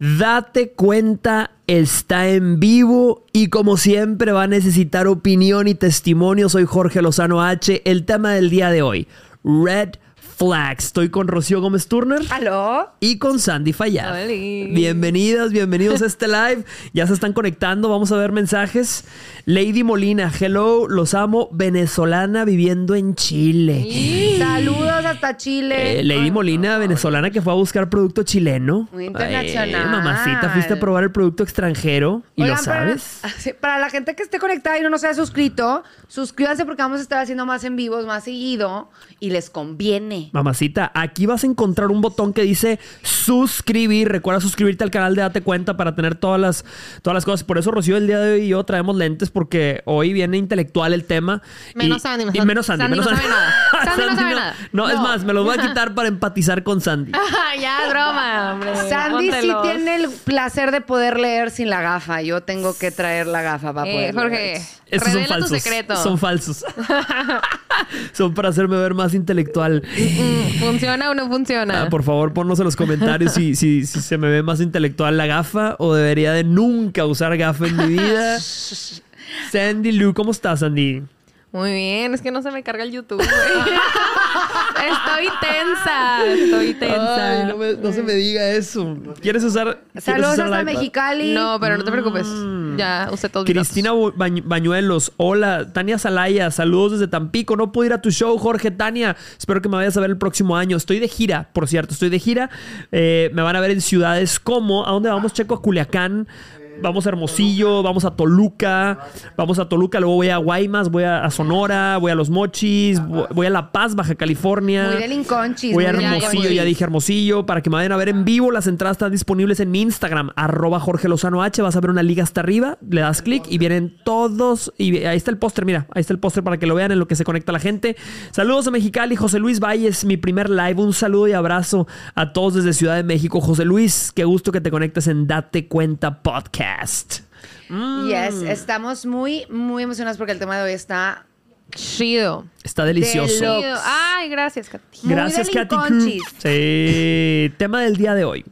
Date cuenta, está en vivo y como siempre va a necesitar opinión y testimonio. Soy Jorge Lozano H. El tema del día de hoy, Red Flags. Estoy con Rocío Gómez Turner. ¿Aló? Y con Sandy. Oli. Bienvenidas, bienvenidos a este live. Ya se están conectando, vamos a ver mensajes. Lady Molina, hello, los amo, venezolana viviendo en Chile. Saludos hasta Chile. Eh, Lady Molina, venezolana que fue a buscar producto chileno. Muy internacional. Eh, mamacita, fuiste a probar el producto extranjero y Oigan, lo para- sabes. sí, Para, la gente que esté conectada y no nos haya suscrito, suscríbanse porque vamos a estar haciendo más en vivos, más seguido y les conviene. Mamacita, aquí vas a encontrar un botón que dice suscribir. Recuerda suscribirte al canal de Date Cuenta para tener todas las, todas las cosas. Por eso, Rocío, el día de hoy y yo traemos lentes porque hoy viene intelectual el tema. Menos y, y menos. Sandy menos no sabe nada. Sandy no sabe nada. No, es más, me los voy a quitar para empatizar con Sandy. ya, broma, hombre. Sandy sí tiene el placer de poder leer sin la gafa. Yo tengo que traer la gafa para Eh, poder Jorge, leer. Son revela tu falsos. secreto. Son falsos. son para hacerme ver más intelectual. Mm, ¿Funciona o no funciona? Ah, por favor, ponnos en los comentarios si, si, si se me ve más intelectual la gafa o debería de nunca usar gafa en mi vida. Sandy Lu, ¿cómo estás, Sandy? Muy bien, es que no se me carga el YouTube, güey. estoy tensa, estoy tensa. Ay, no, me- no se me diga eso. ¿Quieres usar? ¿quieres Saludos usar hasta? Mexicali. No, pero no te preocupes. Ya usé todos mis Cristina Bañ- Bañuelos, hola. Tania Salaya, saludos desde Tampico. No puedo ir a tu show, Jorge. Tania, espero que me vayas a ver el próximo año. Estoy de gira, por cierto, estoy de gira. Eh, me van a ver en ciudades como, ¿a dónde vamos, Checo? A Culiacán. Vamos a Hermosillo, vamos a Toluca, vamos a Toluca, luego voy a Guaymas, voy a, a Sonora, voy a Los Mochis, voy voy a La Paz, Baja California. Muy del Inconchis. Voy a Hermosillo, ya dije Hermosillo, para que me vayan a ver en vivo. Las entradas están disponibles en mi Instagram, arroba Jorge Lozano H. Vas a ver una liga hasta arriba, le das clic y vienen todos. Y ahí está el póster, mira, ahí está el póster para que lo vean en lo que se conecta la gente. Saludos a Mexicali, José Luis Valles, mi primer live. Un saludo y abrazo a todos desde Ciudad de México. José Luis, qué gusto que te conectes en Date Cuenta Podcast. Yes, estamos muy, muy emocionados porque el tema de hoy está Chido. Está delicioso. Ay, gracias, Katy. Muy Gracias, Katy. Sí. Tema del día de hoy.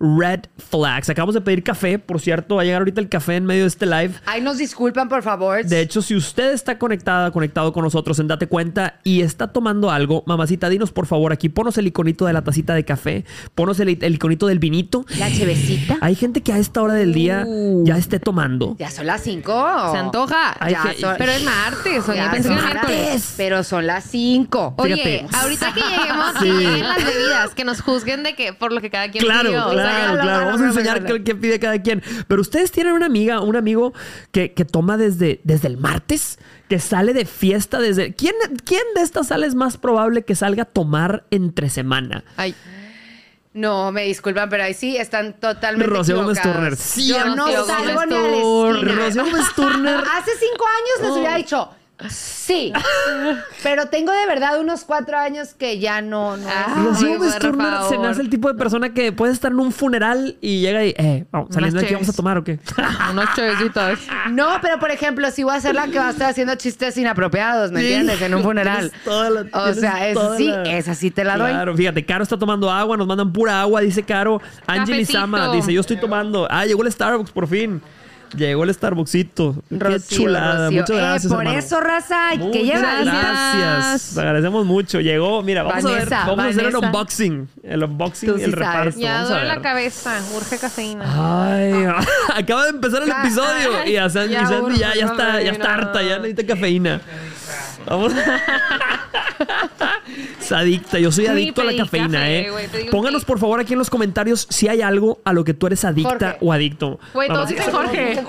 Red flags. Acabamos de pedir café, por cierto. Va a llegar ahorita el café en medio de este live. Ay, nos disculpan, por favor. De hecho, si usted está conectada, conectado con nosotros en Date Cuenta y está tomando algo, mamacita, dinos por favor aquí, ponos el iconito de la tacita de café, ponos el, el iconito del vinito. La chevecita. Hay gente que a esta hora del día Uh. ya esté tomando. Ya son las 5. Se antoja. Ay, Ya que- son- Pero es martes, oye, Ya pensé son miércoles. Pero son las 5. Oye, Fíjate. ahorita que lleguemos, Sí. las bebidas, que nos juzguen de que por lo que cada quien Claro, pidió. O sea, claro, claro. Vamos a enseñar qué, qué pide cada quien. Pero ustedes tienen una amiga, un amigo que, que toma desde, desde el martes, que sale de fiesta desde. ¿Quién, ¿Quién de estas sales es más probable que salga a tomar entre semana? Ay, No, me disculpan, pero ahí sí están totalmente Rocío Gómez. Turner. Yo no salgo ni a la esquina. Rocío Gómez Turner. Hace cinco años les hubiera dicho sí. Pero tengo de verdad unos cuatro años que ya no. no Ah. Por Turner se favor. me hace el tipo de persona que puede estar en un funeral y llega y, eh, vamos, saliendo de aquí vamos a tomar o qué. unos chavecitos. No, pero por ejemplo, si voy a ser la que va a estar haciendo chistes inapropiados, ¿me entiendes? En un funeral. La- o sea, es sí, la- esa sí te la doy. Claro, fíjate, Caro está tomando agua, nos mandan pura agua, dice Caro. Angeli. Sama dice, yo estoy tomando. Ah, llegó el Starbucks por fin. Llegó el Starbucksito. Qué chulada. Rocío. Muchas Eh, gracias, por hermano. eso, raza, que Muchas lleva gracias. Te agradecemos mucho. Llegó, mira, vamos a ver, Vanessa, vamos a hacer el unboxing. El unboxing Tú y sí el sabes. reparto. Ya Vamos a duele ver. la cabeza, urge cafeína. Ay, acaba de empezar el episodio y a Sandy, Ya Sandy ya, está, ya está harta, ya necesita cafeína. Vamos. es adicta, yo soy adicto a la cafeína, café, eh. Pónganos que- por favor aquí en los comentarios si hay algo a lo que tú eres adicta Jorge. o adicto. Güey, Mamacita, dicen Jorge.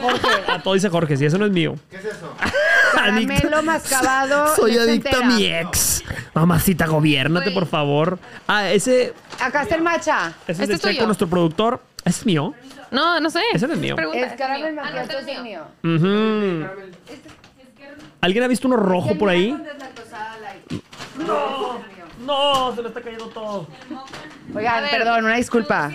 A todo dice Jorge, si eso no es mío. Caramelo mascabado. Soy adicta a mi ex. Mamacita, gobiernate, por favor. Ah, ese, Acá está el matcha. ese es Este de es Checo, nuestro productor. ¿Ese es mío? No, no sé. Ese no es mío. Pregunta, Es caramel Ah, no, macchiato, este es el mío. Ujú. ¿Alguien ha visto uno rojo por ahí? No, se le está cayendo todo. Oigan, A ver. perdón, una disculpa.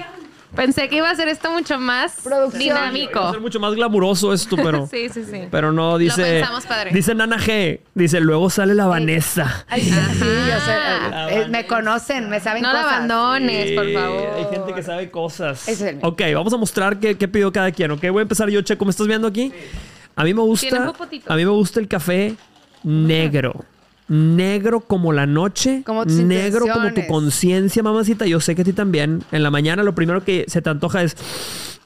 Pensé que iba a ser esto mucho más Producción. Va a dinámico. ser mucho más glamuroso esto, pero. Sí, sí, sí. Pero no, dice. pensamos, padre. Dice Nana G. Dice, luego sale la Vanessa. Ay, sí, sí, yo sé, eh, me conocen, me saben No la cosas. abandones, por Sí, favor. Hay gente que sabe cosas. Ese es el mío. ok, vamos a mostrar qué, qué pidió cada quien, ¿ok? Voy a empezar yo, Checo. ¿Me estás viendo aquí? A mí me Tiene gusta. A mí me gusta el café negro. Negro como la noche. Como negro como tu conciencia, mamacita. Yo sé que a ti también. En la mañana lo primero que se te antoja es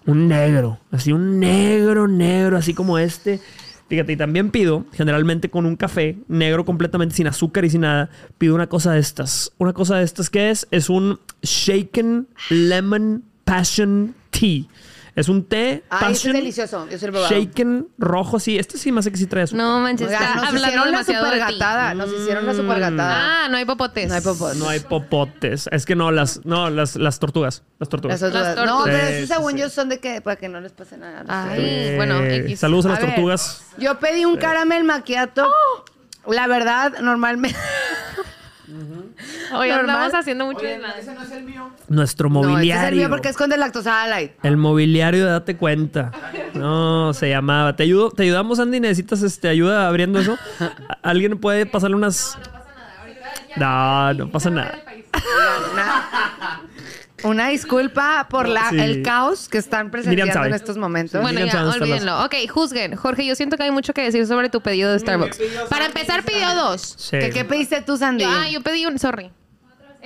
un negro. Así un negro, negro, así como este. Fíjate, y también pido, generalmente con un café negro completamente sin azúcar y sin nada, pido una cosa de estas. Una cosa de estas, ¿qué es? Es un shaken lemon passion tea. Es un té Ay, ese es passion delicioso. Yo se lo shaken rojo, sí. Este sí más sé que sí trae azúcar. No manches, está nos hablando hicieron la demasiado de ti. supergatada. Nos hicieron la supergatada. Ah, no hay popotes. No hay popotes. No hay popotes. Es que no, las, no, las, las tortugas. Las tortugas. Las Las no, tortugas. pero Sí, según sí. yo son de que para que no les pase nada. Ay, Eh, bueno, X. Saludos a las ver, tortugas. Yo pedí un caramel macchiato. La verdad, normalmente. Hoy Normal. andamos haciendo mucho desmadre. no es el mío. Nuestro No, este es el mobiliario. mío porque es con light. El mobiliario, date cuenta. No, se llamaba. ¿Te, ayudo, ¿Te ayudamos, Andy? ¿Necesitas este, ayuda abriendo eso? ¿A- ¿Alguien puede pasarle unas...? No, no pasa nada. Una, una disculpa por la, Sí. el caos que están presenciando sabe. en estos momentos. Bueno, ya, olvídenlo. Ok, juzguen. Jorge, yo siento que hay mucho que decir sobre tu pedido de Starbucks. Para empezar, pidió dos. Sí. ¿Qué, qué pediste tú, Sandy? Yo- ah, yo pedí un, sorry.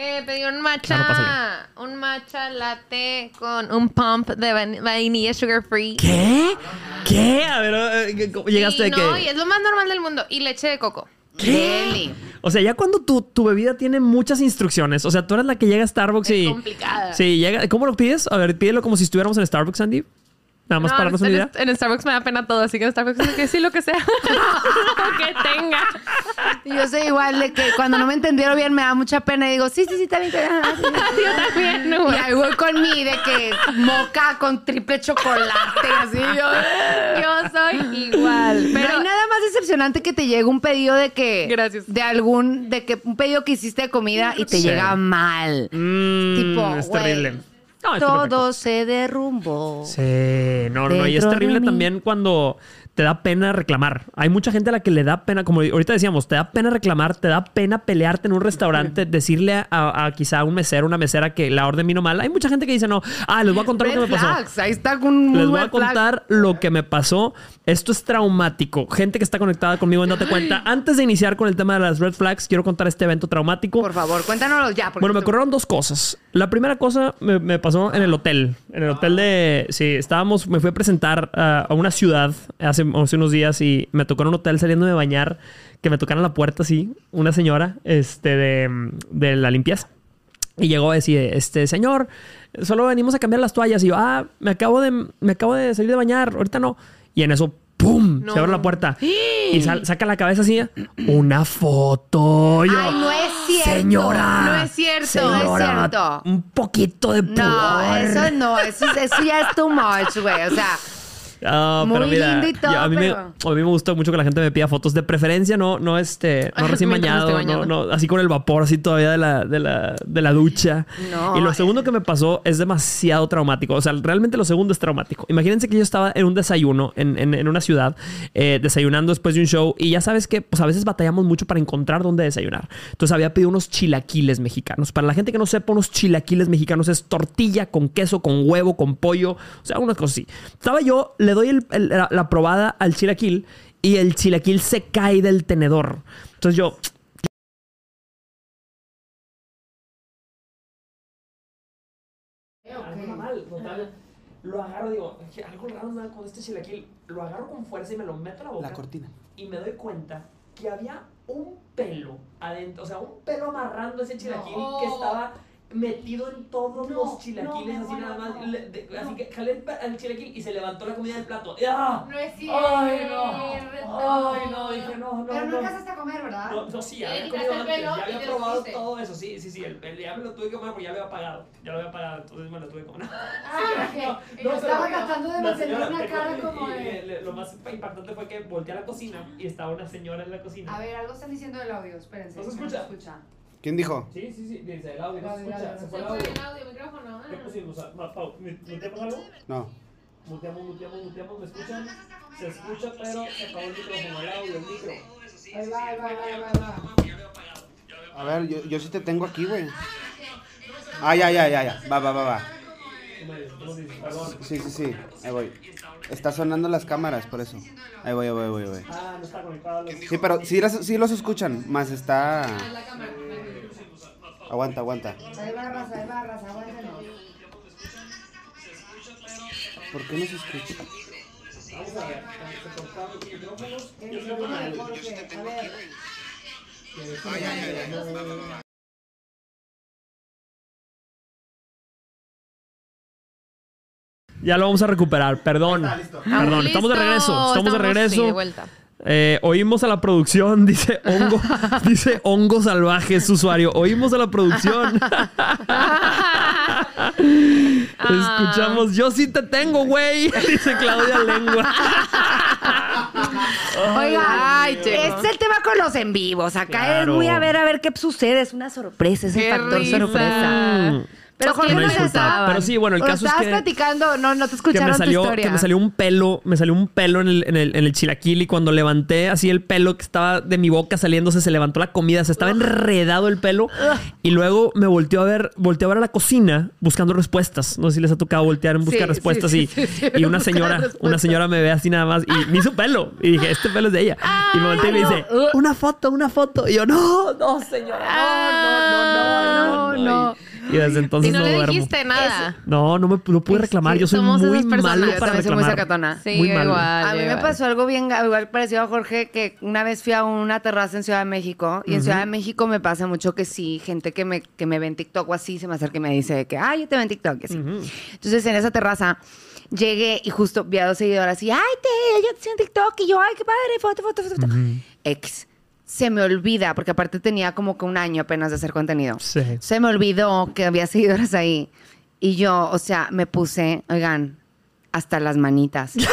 Eh, pedí un matcha, Claro, pásale. un matcha latte con un pump de van- vainilla sugar free. ¿Qué? ¿Qué? A ver, eh, ¿cómo llegaste Y no, qué? y es lo más normal del mundo. Y leche de coco. Deli. O sea, ya cuando tu, tu bebida tiene muchas instrucciones, o sea, tú eres la que llega a Starbucks Es y... complicada. Sí, llega... ¿Cómo lo pides? A ver, pídelo como si estuviéramos en Starbucks, Andy. Nada más No, para darnos una en, idea. en Starbucks me da pena todo, así que en Starbucks es que sí, lo que sea. lo que tenga. Yo soy igual de que cuando no me entendieron bien me da mucha pena y digo, sí, sí, sí, bien. está bien. Yo también, Y güey. ahí voy con mi de que moca con triple chocolate, así yo. Yo soy igual. Pero no hay nada más decepcionante que te llegue un pedido de que. Gracias. De algún. De que un pedido que hiciste de comida y te Sí. llega mal. Mm, Tipo, es terrible. No, Todo se derrumbó. Sí, no, no. Y es terrible también cuando te da pena reclamar. Hay mucha gente a la que le da pena, como ahorita decíamos, te da pena reclamar, te da pena pelearte en un restaurante, decirle a, a quizá un mesero, una mesera que la orden vino mal. Hay mucha gente que dice, no, ah, les voy a contar lo que Red me pasó. Ahí está un Les voy a red flag. contar lo que me pasó. Esto es traumático. Gente que está conectada conmigo en Date Cuenta. Antes de iniciar con el tema de las red flags, quiero contar este evento traumático. Por favor, cuéntanos ya. Bueno, me tú- ocurrieron dos cosas. La primera cosa me, me pasó en el hotel. En el hotel de... Sí, estábamos... Me fui a presentar a, a una ciudad hace, hace unos días y me tocó en un hotel saliendo de bañar que me tocaron la puerta así, una señora este, de, de la limpieza. Y llegó a decir, este, señor, solo venimos a cambiar las toallas. Y yo, ah, me acabo de, me acabo de salir de bañar, ahorita no. Y en eso, ¡pum! No. Se abre la puerta. Y sal- saca la cabeza así, una foto. Yo, Ay, no es cierto. Señora. No es cierto. Señora, No es cierto. Un poquito de pudor. No, eso no, eso, eso ya es too much, güey. O sea, Ah, pero mira, lindo y todo, yo- a, mí me, a mí me gusta mucho que la gente me pida fotos de preferencia, no, no este, no recién bañado, no, así con el vapor, así todavía de la, de la, de la ducha. Y lo segundo que me pasó es demasiado traumático. O sea, realmente lo segundo es traumático. Imagínense que yo estaba en un desayuno en, en- en una ciudad, eh, desayunando después de un show, y ya sabes que pues a veces batallamos mucho para encontrar dónde desayunar. Entonces había pedido unos chilaquiles mexicanos. Para la gente que no sepa, unos chilaquiles mexicanos es tortilla con queso, con huevo, con pollo, o sea, unas cosas así. Estaba yo, le doy el- el- la, la probada al chilaquil y el chilaquil se cae del tenedor. Entonces yo, total. Lo agarro, digo, "Oye, algo raro anda con este chilaquil. Lo agarro con fuerza y me lo meto a la boca. La cortina. Y me doy cuenta que había un pelo adentro, o sea, un pelo amarrando ese chilaquil que estaba metido en todos los chilaquiles, así nada más. Le- de- así que jalé el, chilaquil y se levantó la comida del plato. ¡Ah! no es ¡Ay, no! ¡Ay, no! Dije, no, no, Pero no no. alcanzaste a comer, ¿verdad? No, no, sí, Le había comido antes, ya había probado todo eso, sí, sí, sí, el, el- ya me lo tuve que comer porque ya lo había pagado, ya lo había pagado, entonces me lo tuve que comer. Ah, ok. No, no, estaba tratando de mantener una cara como de- Lo más impactante fue que volteé a la cocina y estaba una señora en la cocina. A ver, algo están diciendo del audio, espérense. ¿No se escucha? escucha. ¿Quién dijo? Sí, sí, sí, dice el audio, no se escucha, se fue el audio. ¿Qué pusimos? Ah, Pau, ¿muteamos algo? No. Muteamos, muteamos, muteamos, ¿me escuchan? Se escucha, pero se acabó el micrófono, el audio, el micro. Ahí va, ahí va, ahí va, ahí va. A ver, yo, yo sí te tengo aquí, güey. Ah, ya, ya, ya, ya. Va, va, va, va. Sí, sí, sí. Ahí voy. Está sonando las cámaras, por eso. Ahí voy, ahí voy, ahí voy. Ah, no está conectado. los- Sí, pero sí, las- sí los escuchan, más está... Aguanta, aguanta. Raza, ahí va, raza, aguántenos. ¿Por qué no se escucha? Vamos a ver, los micrófonos. El micrófono de Jorge, a ver. Ya lo vamos a recuperar, perdón. Perdón, estamos de regreso, estamos de regreso. Eh, oímos a la producción, dice hongo, dice hongo salvaje su usuario. Oímos a la producción. Escuchamos, yo sí te tengo, güey, dice Claudia Lengua. Oiga, Ay, este es el tema con los en vivos. Acá Claro. es muy a ver, a ver qué sucede. Es una sorpresa, es el factor risa. sorpresa. Pero Jorge no disculpa, estaba. pero sí, bueno, el caso es estabas que- platicando, no, no te que escucharon me salió, tu historia. que me salió un pelo, me salió un pelo en el, en el, en el chilaquil y cuando levanté así el pelo que estaba de mi boca saliéndose, se levantó la comida, se estaba enredado el pelo y luego me volteó a ver, volteó a ver a la cocina buscando respuestas. No sé si les ha tocado voltear en busca de Sí, respuestas sí, y, sí, y una buscar señora, una señora me ve así nada más y me hizo pelo y dije, este pelo es de ella. y me volteé y me dice, una foto, una foto. Y yo, no, no, señora, no, no, no, no, no. Y- Y desde entonces Si no, no, le duermo. dijiste nada. No, no me no pude reclamar. que Yo soy somos muy esas personas. malo para soy muy reclamar. sacatona. Sí, muy malo. igual. A mí me pasó algo bien igual parecido a Jorge que una vez fui a una terraza en Ciudad de México y en Ciudad de México me pasa mucho que sí, gente que me, que me ve en TikTok o así se me acerca y me dice que, ay, yo te veo en TikTok y así. Entonces en esa terraza llegué y justo vi a dos seguidoras y, ay, te, yo te sigo en TikTok y yo, ay, qué padre, foto, foto, foto. foto. Ex. Se me olvida, porque aparte tenía como que un año apenas de hacer contenido. Sí. Se me olvidó que había seguidoras ahí. Y yo, o sea, me puse, oigan, hasta las manitas.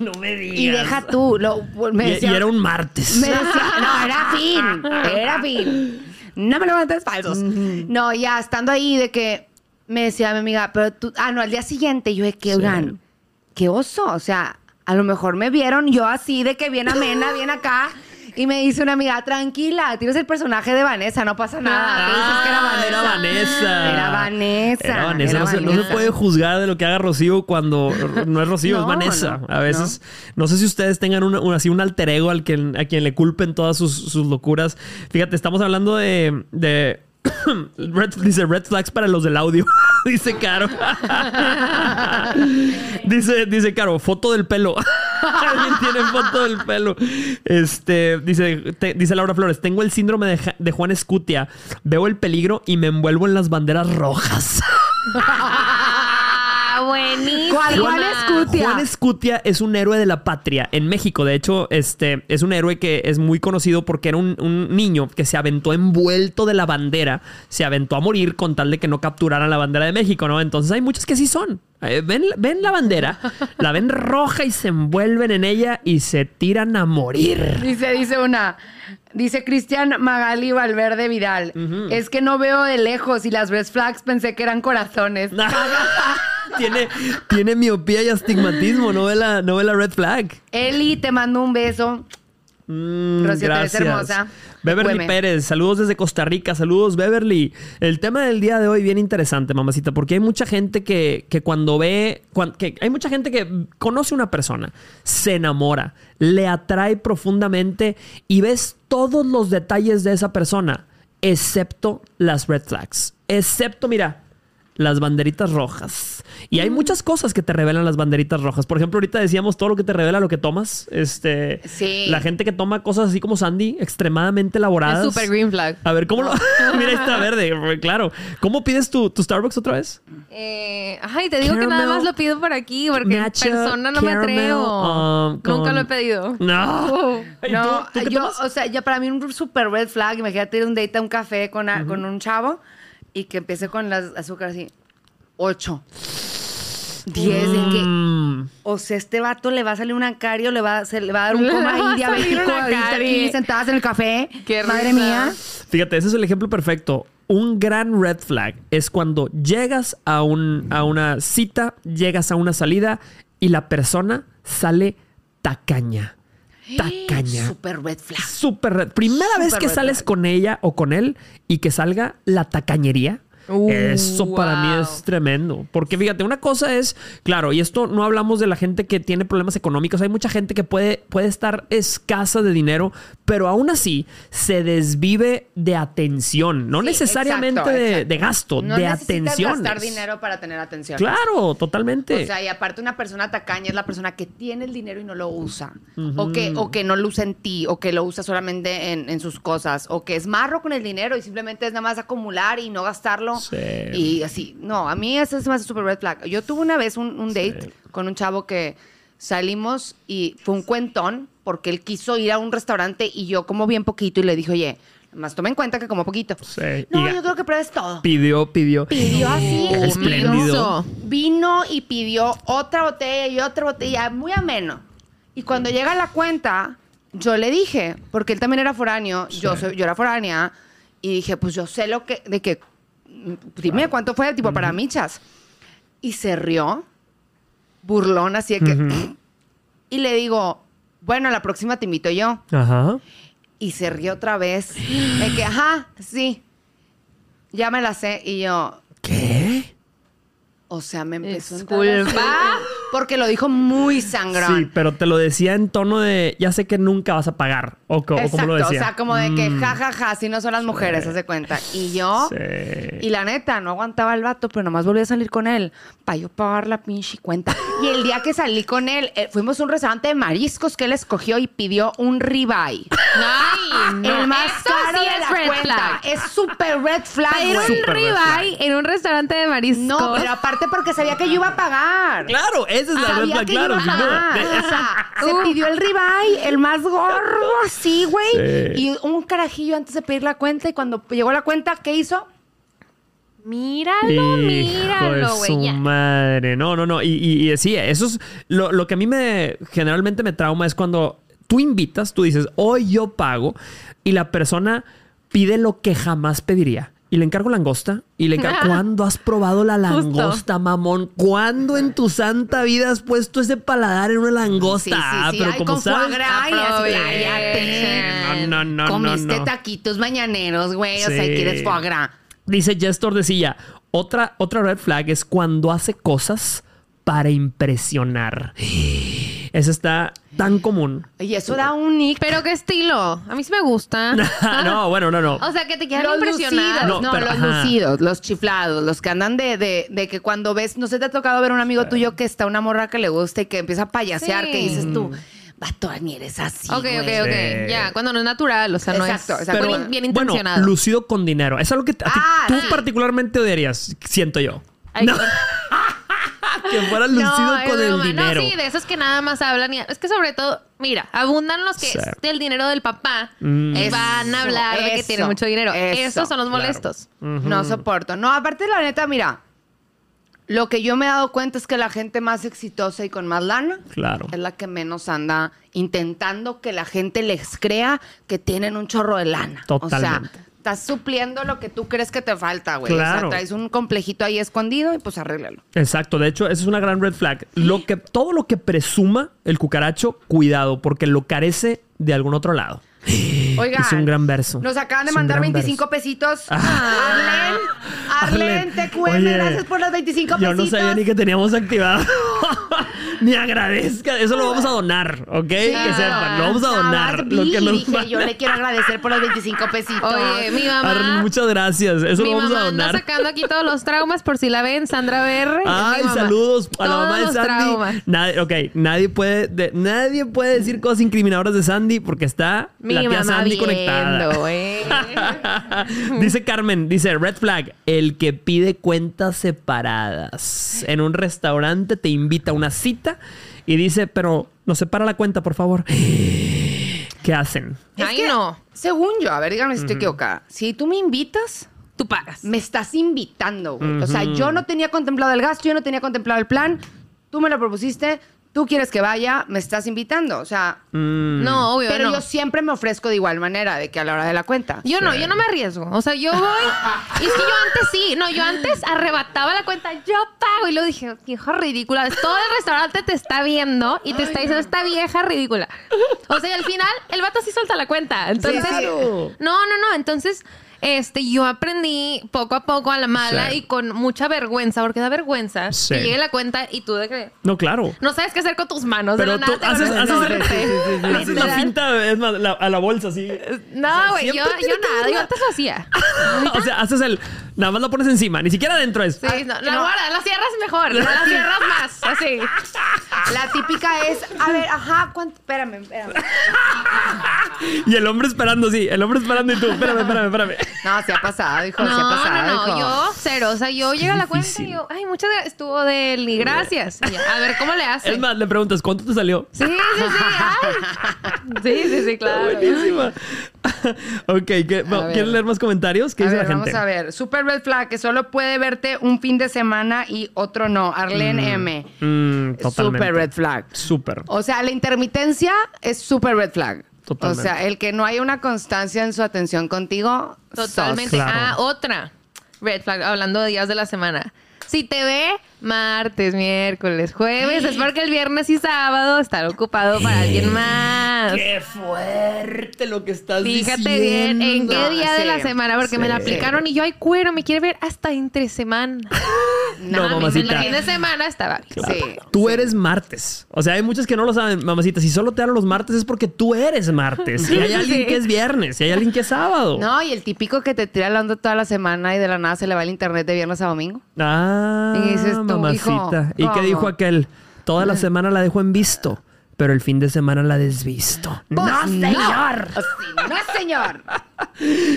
No me digas. Y deja tú, lo, me decía, y era un martes. me decía, no, era fin, era fin. No me levantes falsos. No, ya estando ahí de que me decía mi amiga, pero tú, ah, no, al día siguiente yo de que, oigan, qué oso, o sea, a lo mejor me vieron yo así de que bien amena, bien acá. Y me dice una amiga, tranquila, tienes el personaje de Vanessa, no pasa nada. Tú dices que era Ah, Vanessa. era Vanessa. Era Vanessa. Era Vanessa. era no, se, no se puede juzgar de lo que haga Rocío cuando no es Rocío, es No, Vanessa. no, a veces, no. sé si ustedes tengan una- así un alter ego al que, a quien le culpen todas sus, sus locuras. Fíjate, estamos hablando de. de red- dice red flags para los del audio. dice Caro. dice, dice Caro, foto del pelo. Alguien tiene foto del pelo. Este, dice, te- dice Laura Flores, tengo el síndrome de, Ja- de Juan Escutia. Veo el peligro y me envuelvo en las banderas rojas. Buenísimo. ¿Cuál? Juan Escutia. Juan Escutia es un héroe de la patria en México. De hecho, este es un héroe que es muy conocido porque era un, un niño que se aventó envuelto de la bandera, se aventó a morir con tal de que no capturaran la bandera de México, ¿no? Entonces hay muchos que sí son. Eh, ven, ven la bandera, la ven roja y se envuelven en ella y se tiran a morir. Dice, dice una. Dice Cristian Magali Valverde Vidal. Es que no veo de lejos y las red flags pensé que eran corazones. tiene, tiene miopía y astigmatismo, no ve la, no ve la red flag. Eli, te mando un beso. Mm, Rocío, te ves hermosa. Beverly Cueme. Pérez, saludos desde Costa Rica, saludos Beverly. El tema del día de hoy bien interesante, mamacita, porque hay mucha gente que, que cuando ve, que hay mucha gente que conoce a una persona, se enamora, le atrae profundamente y ves todos los detalles de esa persona, excepto las red flags, excepto, mira, las banderitas rojas. Y hay muchas cosas que te revelan las banderitas rojas. Por ejemplo, ahorita decíamos todo lo que te revela lo que tomas. Este, Sí. La gente que toma cosas así como Sandy, extremadamente elaboradas. Super green flag. A ver, ¿cómo lo...? Mira, está verde, claro. ¿Cómo pides tu, tu Starbucks otra vez? Eh, ay, te digo que nada más lo pido por aquí porque en persona no me atrevo. um, Nunca lo he pedido. No. ¿Y No, tú- tú qué yo, tomas? o sea, ya para mí un super red flag, imagínate ir un date a un café con, a- con un chavo y que empiece con las azúcar así, ocho, diez, de que, o sea, este vato le va a salir una carie o le va, se le va a dar un coma ahí diabético ahorita aquí sentadas en el café. Qué Madre risa. mía. Fíjate, ese es el ejemplo perfecto. Un gran red flag es cuando llegas a, un, a una cita, llegas a una salida y la persona sale tacaña. Tacaña. Super red flag. Super red. Primera Super vez que sales flag. con ella o con él y que salga la tacañería. Uh, Eso para mí es tremendo. Porque fíjate, una cosa es, claro, y esto no hablamos de la gente que tiene problemas económicos. Hay mucha gente que puede, puede estar escasa de dinero, pero aún así se desvive de atención. No Sí, necesariamente exacto, de, exacto. de gasto, No de atención. gastar dinero para tener atención. Claro, totalmente. O sea, y aparte una persona tacaña es la persona que tiene el dinero y no lo usa. o, que, o que no lo usa en ti, o que lo usa solamente en, en sus cosas, o que es marro con el dinero y simplemente es nada más acumular y no gastarlo. Sí. Y así. No, a mí ese es más super red flag. Yo tuve una vez un, un date con un chavo que salimos y fue un cuentón porque él quiso ir a un restaurante y yo como bien poquito y le dije, oye, más toma en cuenta que como poquito. Sí. No, Y- yo creo que pruebes todo. pidió, pidió. Pidió así. Espléndido. Vino y pidió otra botella y otra botella, muy ameno. Y cuando llega la cuenta, yo le dije, porque él también era foráneo, yo, soy, yo era foránea, y dije, pues yo sé lo que, de que, dime cuánto fue, tipo, para michas. Y se rió, burlón, así de que, y le digo, bueno, la próxima te invito yo. Ajá. Y se rió otra vez, de que, ajá, sí, ya me la sé. Y yo, ¿Qué? o sea, me empezó a entrar así, Disculpa. Porque lo dijo muy sangrón. Sí, pero te lo decía en tono de ya sé que nunca vas a pagar. O, co- o Exacto, como lo decía. o sea, como de que Mm, ja, ja, ja, así no son las mujeres, haz de cuenta. Y yo, sí. y la neta, no aguantaba el vato, pero nomás volví a salir con él para yo pagar la pinche cuenta. Y el día que salí con él, eh, fuimos a un restaurante de mariscos que él escogió y pidió un ribeye. Ay, no. el más Eso caro sí de es la red cuenta. flag. Es súper red flag, güey. un ribeye en un restaurante de mariscos. No, pero aparte porque sabía que yo iba a pagar. Claro, esa es la red claro, sin duda. O sea, se pidió el ribeye, el más gordo, así, güey. Sí. Y un carajillo antes de pedir la cuenta. Y cuando llegó la cuenta, ¿qué hizo? Míralo, Hijo míralo, güey. su ya. madre. No, no, no. Y, y, y sí, eso es lo, lo que a mí me generalmente me trauma es cuando tú invitas, tú dices, hoy yo pago, y la persona pide lo que jamás pediría. Y le encargo langosta. Y le encargo. ¿Cuándo has probado la langosta, mamón? ¿Cuándo en tu santa vida has puesto ese paladar en una langosta? Sí, sí, sí. Ah, pero Ay, como con sabes. cállate. No, no, no, Comiste no, taquitos mañaneros, güey. O sea, quieres foie gras. Dice Jess Tordesilla, otra, otra red flag es cuando hace cosas para impresionar. Eso está tan común. Y eso da un nick. Pero qué estilo. A mí sí me gusta. no, bueno, no, no. O sea, que te quieran Los impresionar. lucidos, No, no, pero, los ajá. lucidos, los chiflados, los que andan de, de, de que cuando ves, no sé, te ha tocado ver un amigo tuyo que está una morra que le gusta y que empieza a payasear, Sí. que dices tú, vato, ni eres así. ok, güey". ok, ok. Sí. Ya, cuando no es natural. O sea, no Exacto, es exacto. bien, bien bueno, intencionado. lucido con dinero. Es algo que a ti- Ah, tú sí. particularmente odiarías, siento yo. Ay, No, que fuera lucido es con el broma. dinero. No, sí, de esos que nada más hablan. Y, es que sobre todo, mira, abundan los que Sí. del dinero del papá. Mm. Van a hablar de que Eso, tienen mucho dinero. eso, Esos son los claro. molestos. No soporto. No, aparte, la neta, mira, lo que yo me he dado cuenta es que la gente más exitosa y con más lana Claro. es la que menos anda intentando que la gente les crea que tienen un chorro de lana. O Totalmente. sea, estás supliendo lo que tú crees que te falta, güey. O Claro. sea, traes un complejito ahí escondido y pues arréglalo. Exacto, de hecho, esa es una gran red flag. Lo que, todo lo que presuma el cucaracho, cuidado, porque lo carece de algún otro lado. Oigan. Es un gran verso. Nos acaban de Es mandar gran 25 verso. pesitos. Ah. Arlen, Arlen, TQM, oye, gracias por los 25 Yo pesitos. no sabía ni que teníamos activado. ni agradezca. Eso lo vamos a donar, ¿ok? que Claro. sepan, lo vamos a donar. Lo que nos dije, yo le quiero agradecer por los 25 pesitos. Oye, mi mamá. Arlen, muchas gracias. Eso mi lo vamos mamá a anda donar. sacando aquí todos los traumas por si la ven, Sandra mi Ay, saludos a la mamá de los Sandy. traumas. Nadie, ok, nadie puede, de- nadie puede decir cosas incriminadoras de Sandy porque está Mi la tía mamá Sandy viendo, conectada. eh. dice Carmen, dice Red Flag, el que pide cuentas separadas. En un restaurante te invita a una cita y dice, pero nos separa la cuenta, por favor. ¿Qué hacen? Es Ay, que, no. Según yo, a ver, díganme si estoy equivocada. Si tú me invitas, Tú pagas. me estás invitando, güey. O sea, yo no tenía contemplado el gasto, yo no tenía contemplado el plan. Tú me lo propusiste, tú quieres que vaya, me estás invitando. O sea, Mm. No, obvio, pero no. yo siempre me ofrezco de igual manera, de que a la hora de la cuenta. Yo no, yo no me arriesgo. O sea, yo voy. Y es que yo antes sí. No, yo antes arrebataba la cuenta. Yo pago. Y luego dije, vieja ridícula. Todo el restaurante te está viendo y te está diciendo, esta vieja ridícula. O sea, y al final, el vato sí suelta la cuenta. Entonces. claro. No, no, no. Entonces. Este, yo aprendí poco a poco a la mala Sí. y con mucha vergüenza, porque da vergüenza Sí. que llegue la cuenta y tú de que No, claro. no sabes qué hacer con tus manos. Pero tú nada haces, haces- la finta es más, la- a la bolsa así. No, güey, yo, yo nada, yo antes lo hacía. o sea, haces el. Nada más lo pones encima, ni siquiera adentro es. Sí, no, la guarda, la cierras mejor, la cierras más, así. La típica es, a ver, ajá, ¿cuánto? Espérame, espérame. Y el hombre esperando, sí. El hombre esperando y tú, espérame, espérame, espérame. No, se ha pasado, hijo, se ha No, pasado. no, no, hijo. yo cero, o sea, yo llego a la cuenta y yo, ay, muchas gracias, estuvo de él y gracias. Y a ver, ¿cómo le hace? Es más, le preguntas, ¿cuánto te salió? Sí, sí, sí, ay. Sí, sí, sí, claro. Buenísima. ok, ¿qué- ver. ¿quieren leer más comentarios? ¿Qué A dice ver, la gente? vamos a ver. Super Red Flag, que solo puede verte un fin de semana y otro no. Arlene M. Mm, totalmente. Super Red Flag. Súper. O sea, la intermitencia es super red flag. Totalmente. O sea, el que no haya una constancia en su atención contigo. Totalmente. Claro. Ah, otra. Red flag, hablando de días de la semana. Si te ve martes, miércoles, jueves, es porque el viernes y sábado está ocupado para alguien más. ¡Qué fuerte lo que estás Fíjate bien en qué diciendo. día de la semana, porque me la aplicaron y yo, ay, cuero, me quiere ver hasta entre semana. No, Mames, mamacita. El fin de semana estaba. Claro. Sí, Tú eres martes. O sea, hay muchos que no lo saben, mamacita. Si solo te hablan los martes es porque tú eres martes. Y hay alguien Sí. que es viernes. Y hay alguien que es sábado. No, y el típico que te tira hablando toda la semana y de la nada se le va el internet de viernes a domingo. Ah, Y dices tú, mamacita. hijo, ¿Y qué dijo aquel? Toda la semana la dejo en visto, pero el fin de semana la desvisto. Pues ¡No, señor! No, señor.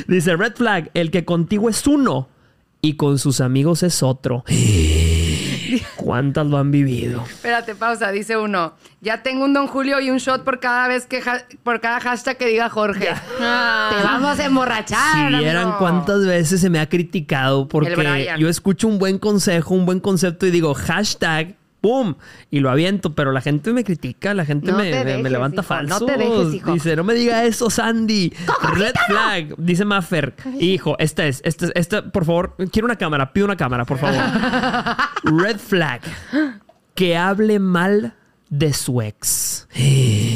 Dice Red Flag, el que contigo es uno y con sus amigos es otro. ¿Cuántas lo han vivido? Espérate, pausa. Dice uno. Ya tengo un Don Julio y un shot por cada vez que ha- por cada hashtag que diga Jorge. Ah. Te vamos a emborrachar. Si vieran amigo. cuántas veces se me ha criticado El porque Brian. yo escucho un buen consejo, un buen concepto y digo hashtag, ¡pum! Y lo aviento, pero la gente me critica, la gente No me, levanta hijo, falsos. no te dejes, hijo. Dice, no me diga eso, Sandy. Red flag, dice Maffer. Hijo, esta es, esta es, esta, por favor, quiero una cámara, pido una cámara, por favor. Red flag, que hable mal de su ex.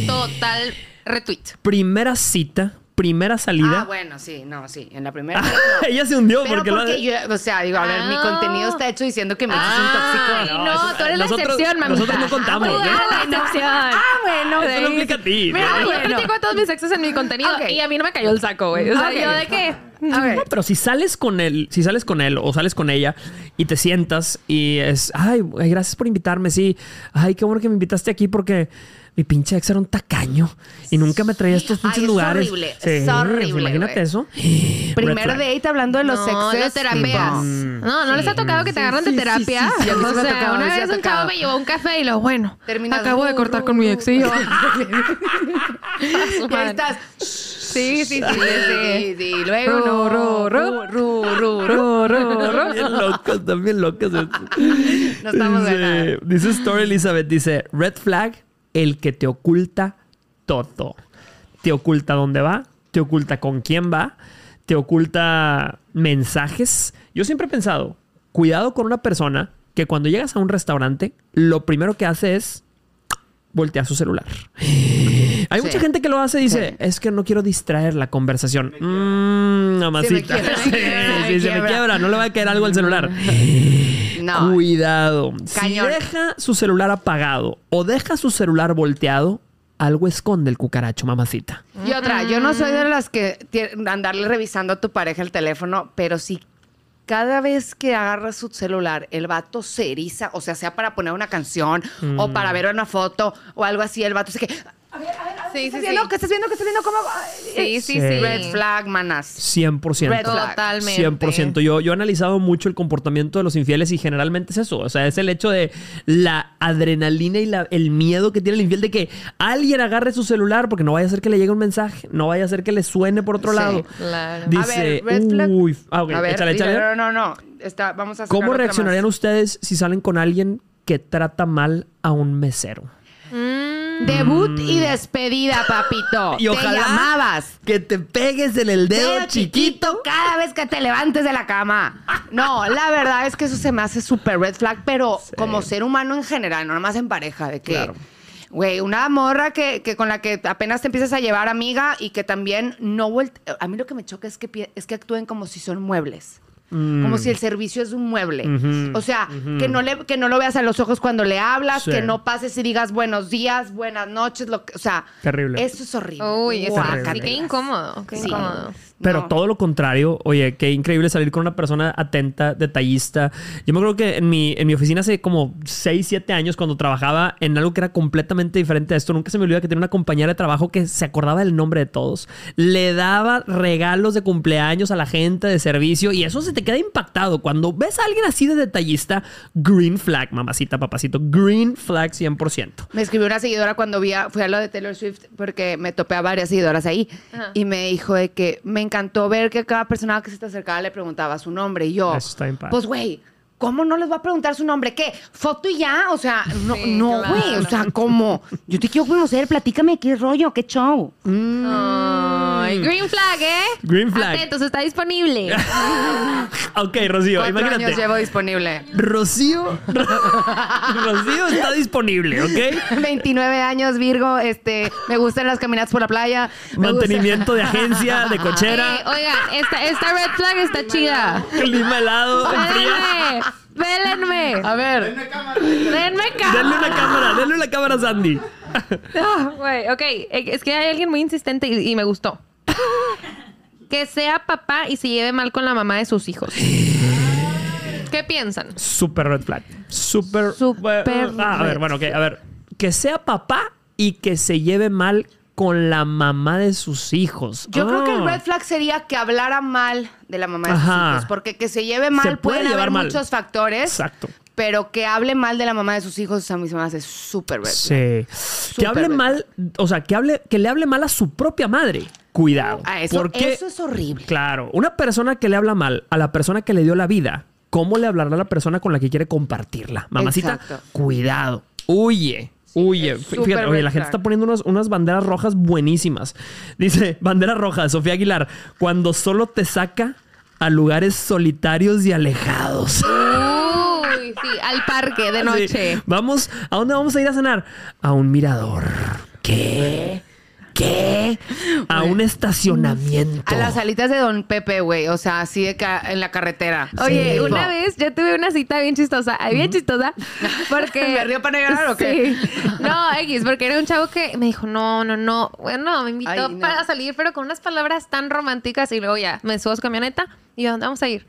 Total retweet. Primera cita, primera salida. Ah, bueno, sí, no, sí. En la primera. no. Ella se hundió Pero porque, porque, lo- yo, o sea, digo, a ver, mi Ah. contenido está hecho diciendo que me haces Ay, un tóxico. no, no, eso- tú eres nosotros- la excepción, mamita. nosotros no contamos, Tú ¿no? eres la excepción. Ah, bueno. Eso no sí. aplica a ti. Mira, ¿no? yo bueno. platico a todos mis exes en mi contenido y a mí no me cayó el saco, güey. O sea, Ok. yo de que... A ver. No, pero si sales con él, si sales con él o sales con ella y te sientas y es, ay, ay, gracias por invitarme, sí, ay, qué bueno que me invitaste aquí porque mi pinche ex era un tacaño y nunca me traía a estos Ay, pinches es lugares. horrible, Sí, es horrible, Imagínate eso. Primer date hablando de los no, exes. de terapia. tipo, No, no les ha tocado que te Sí, agarran sí, de terapia. sí, o sea, tocado, una vez un chavo me llevó un café y lo bueno. Terminas, acabo de cortar con mi ex y yo. Ahí estás. Sí, sí, sí, sí. Sí. Luego no. Ru, ru, ru, ru, ru, ru. Bien locos, bien locos. No estamos de nada. dice, dice Story Elizabeth, dice, red flag, el que te oculta todo. Te oculta dónde va, te oculta con quién va, te oculta mensajes. Yo siempre he pensado, cuidado con una persona que cuando llegas a un restaurante, lo primero que hace es voltear su celular. Hay Sí. mucha gente que lo hace y dice, Sí. es que no quiero distraer la conversación. Mmm, mamacita. quiebra, Sí, me quiebra, me sí, se me quiebra. quiebra, no le va a caer algo al celular. No. Cuidado. Cañón. Si deja su celular apagado o deja su celular volteado, algo esconde el cucaracho, mamacita. Y otra, yo no soy de las que andarle revisando a tu pareja el teléfono, pero si cada vez que agarra su celular, el vato se eriza, o sea, sea para poner una canción o Mm. para ver una foto o algo así, el vato se que. A ver, a ver, a ver, Sí, ¿qué estás sí, viendo? sí. ¿Qué estás viendo? ¿Qué estás viendo? ¿Cómo? Sí, sí, Sí. sí. Red flag, manas. 100%. Red flag. Totalmente. 100%. Yo, yo he analizado mucho el comportamiento de los infieles y generalmente es eso. O sea, es el hecho de la adrenalina y la- el miedo que tiene el infiel de que alguien agarre su celular porque no vaya a ser que le llegue un mensaje, no vaya a ser que le suene por otro Sí. lado. Claro. Dice, a ver, red flag. uy, ah, ok, a ver, échale, échale. No, no, no. Está, vamos a ¿Cómo reaccionarían más. ustedes si salen con alguien que trata mal a un mesero? Debut y despedida, papito. Y te ojalá llamabas. que te pegues en el dedo Dedo chiquito. cada vez que te levantes de la cama. No, la verdad es que eso se me hace súper red flag, pero como ser humano en general, no nomás en pareja, de que, Claro. güey, una morra que, que con la que apenas te empiezas a llevar amiga y que también no volte- A mí lo que me choca es que, es que actúen como si son muebles. Como si el servicio es un mueble. O sea, que, no le, que no lo veas a los ojos cuando le hablas, Sí. que no pases y digas buenos días, buenas noches, lo que, o sea, Terrible. eso es horrible. Uy, eso sí, qué incómodo. Qué Sí. incómodo. Pero No. todo lo contrario, oye, qué increíble salir con una persona atenta, detallista. Yo me acuerdo que en mi, en mi oficina hace como 6, 7 años, cuando trabajaba en algo que era completamente diferente a esto, nunca se me olvida que tenía una compañera de trabajo que se acordaba del nombre de todos. Le daba regalos de cumpleaños a la gente de servicio y eso se te queda impactado. Cuando ves a alguien así de detallista, green flag, mamacita, papacito, green flag 100%. Me escribió una seguidora cuando vi a- fui a lo de Taylor Swift porque me topé a varias seguidoras ahí Ajá. y me dijo de que me encantó ver que cada persona que se te acercaba le preguntaba su nombre. Y yo, Eso está pues güey, ¿cómo no les va a preguntar su nombre? ¿Qué? ¿Foto y ya? O sea, no, Sí, no, claro. güey, o sea, ¿cómo? Yo te quiero conocer, platícame qué rollo, qué show. Ay, green flag, ¿eh? Green flag. Atentos, está disponible. Ok, Rocío, Cuatro imagínate. años llevo disponible. Rocío, Rocío está disponible, ¿ok? 29 años, Virgo, este, me gustan las caminatas por la playa. Mantenimiento de agencia, de Eh, cochera, oigan, esta, esta red flag está chida. clima helado, fría. Vélenme, vélenme. A ver, Denme Denle cámara. una cámara, denle una cámara a Sandy. Ah, Güey, ok. eh, Es que hay alguien muy insistente y, y me gustó. Que sea papá y se lleve mal con la mamá de sus hijos. ¿Qué piensan? Super red flag. Super. Súper Ah, a ver, bueno, ok, a ver. Que sea papá y que se lleve mal con la mamá de sus hijos. Yo creo que el Ah. red flag sería que hablara mal de la mamá de sus hijos, porque que se lleve mal Se puede pueden llevar haber mal. muchos factores, Exacto. pero que hable mal de la mamá de sus hijos a se me hace súper red flag. Sí. Que hable mal, o sea, que hable, que le hable mal a su propia madre. Cuidado. Ah, eso, porque, eso es horrible. claro, una persona que le habla mal a la persona que le dio la vida, ¿cómo le hablará a la persona con la que quiere compartirla? Mamacita, Exacto. cuidado. Huye. Es Fíjate, oye, la gente está poniendo unas, unas banderas rojas buenísimas. Dice, bandera roja, Sofía Aguilar, cuando solo te saca a lugares solitarios y alejados. Uy, sí, al parque de noche. Sí. Vamos, ¿a dónde vamos a ir a cenar? A un mirador. ¿Qué? ¿Qué? A un estacionamiento. A las salitas de Don Pepe, güey, o sea, así de ca- en la carretera. Oye, Sí. una vez yo tuve una cita bien chistosa, ay, bien chistosa, porque... ¿Me río para no llorar o qué? Sí. No, X, porque era un chavo que me dijo, no, no, no, bueno, me invitó Ay, no. para salir, pero con unas palabras tan románticas y luego ya, me subo a su camioneta y yo, ¿dónde vamos a ir?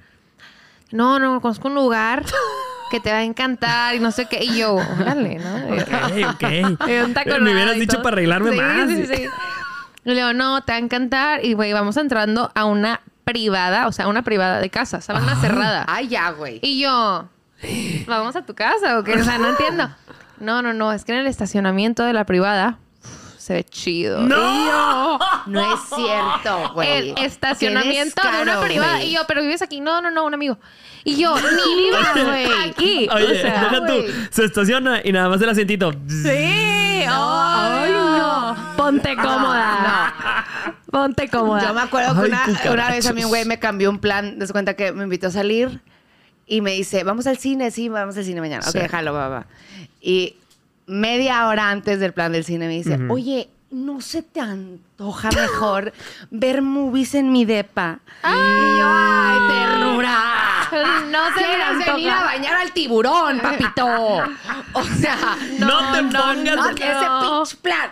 No, no, conozco un lugar que te va a encantar y no sé qué, y yo, órale, ¿no? Ok, ok. Un taco Me hubieras dicho todo. para arreglarme Sí, más. Sí, sí, sí. Y le digo, no, te va a encantar. Y, güey, vamos entrando a una privada, o sea, una privada de casa, ¿sabes? Una cerrada. Ay, ya, güey. Y yo, ¿vamos a tu casa o qué? O sea, no entiendo. No, no, no, es que en el estacionamiento de la privada se ve chido. ¡No! No es cierto, güey. el estacionamiento de una privada. güey. Y yo, pero vives aquí. No, no, no, un amigo. Y yo, ni vives güey. aquí. Oye, o sea, deja tú. Se estaciona y nada más el asientito. Sí. Ay, no. Ponte cómoda. Ponte cómoda. Yo me acuerdo que una, vez a mí un güey me cambió un plan. Des cuenta que me invitó a salir y me dice, vamos al cine, sí, vamos al cine mañana. Sí. Ok, jalo, va, va. Y media hora antes del plan del cine me dice, oye, ¿no se te antoja mejor ver movies en mi depa? Ay. Y yo, ¡ay, ternura! No se me ¿Quieres antoja. venir a bañar al tiburón, papito? O sea, No, te pongas. no, no. ese pinche plan.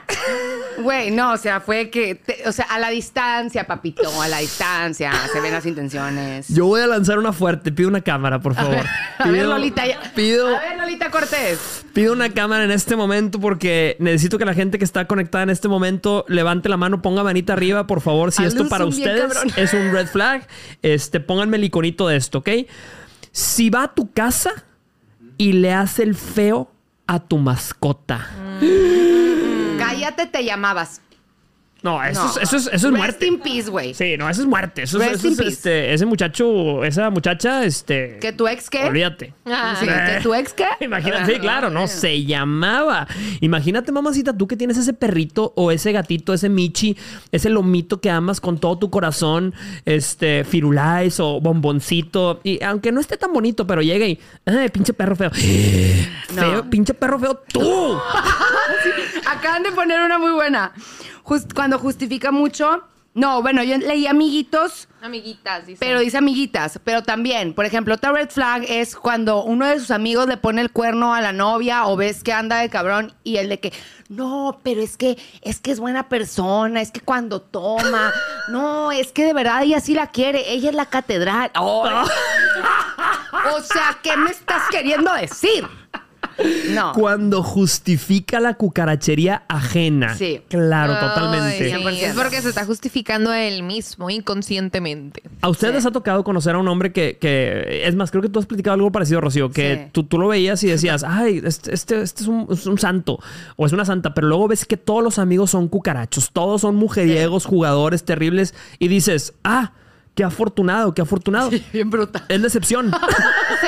Güey, no, o sea, fue que, te- o sea, a la distancia, papito, a la distancia, se ven las intenciones. Yo voy a lanzar una fuerte. Pido una cámara, por favor. a ver, Pido- Lolita, ya- Pido, A ver, Lolita Cortés. pido una cámara en este momento porque necesito que la gente que está conectada en este momento levante la mano, ponga manita arriba, por favor. Si esto para bien ustedes es un red flag, este, pónganme el iconito de esto, ¿ok? Si va a tu casa y le hace el feo a tu mascota. Cállate, te llamabas. No, eso, No. Es, eso es, eso es Rest muerte. in peace, güey. Sí, no, eso es muerte. Eso, es- Rest eso in es, peace. este, ese muchacho, esa muchacha, este. ¿Que tu ex qué? Olvídate. Ah. Sí, ¿Que tu ex qué? Imagínate, sí, claro, no, se llamaba. Imagínate, mamacita, tú que tienes ese perrito o ese gatito, ese michi, ese lomito que amas con todo tu corazón, este, firulais o bomboncito. Y aunque no esté tan bonito, pero llega y, ay, pinche perro feo. Feo, pinche perro feo, tú. Acaban de poner una muy buena. Just- cuando justifica mucho. No, bueno, yo leí amiguitos, Amiguitas, dice. pero dice amiguitas. Pero también, por ejemplo, otra red flag es cuando uno de sus amigos le pone el cuerno a la novia o ves que anda de cabrón y el de que, no, pero es que es que es buena persona, es que cuando toma, no, es que de verdad ella sí la quiere, ella es la catedral. O sea, ¿qué me estás queriendo decir? No. Cuando justifica la cucarachería ajena. Sí. Claro, Ay, totalmente. sí, 100%. es porque se está justificando él mismo inconscientemente. ¿A ustedes Sí. les ha tocado conocer a un hombre que, que- es más, creo que tú has platicado algo parecido, Rocío, que Sí. tú, tú lo veías y decías, ay, este, este, este es, un, es un santo o es una santa, pero luego ves que todos los amigos son cucarachos, todos son mujeriegos, jugadores terribles y dices, ah, qué afortunado, qué afortunado. Bien bruta. Es decepción. Sí.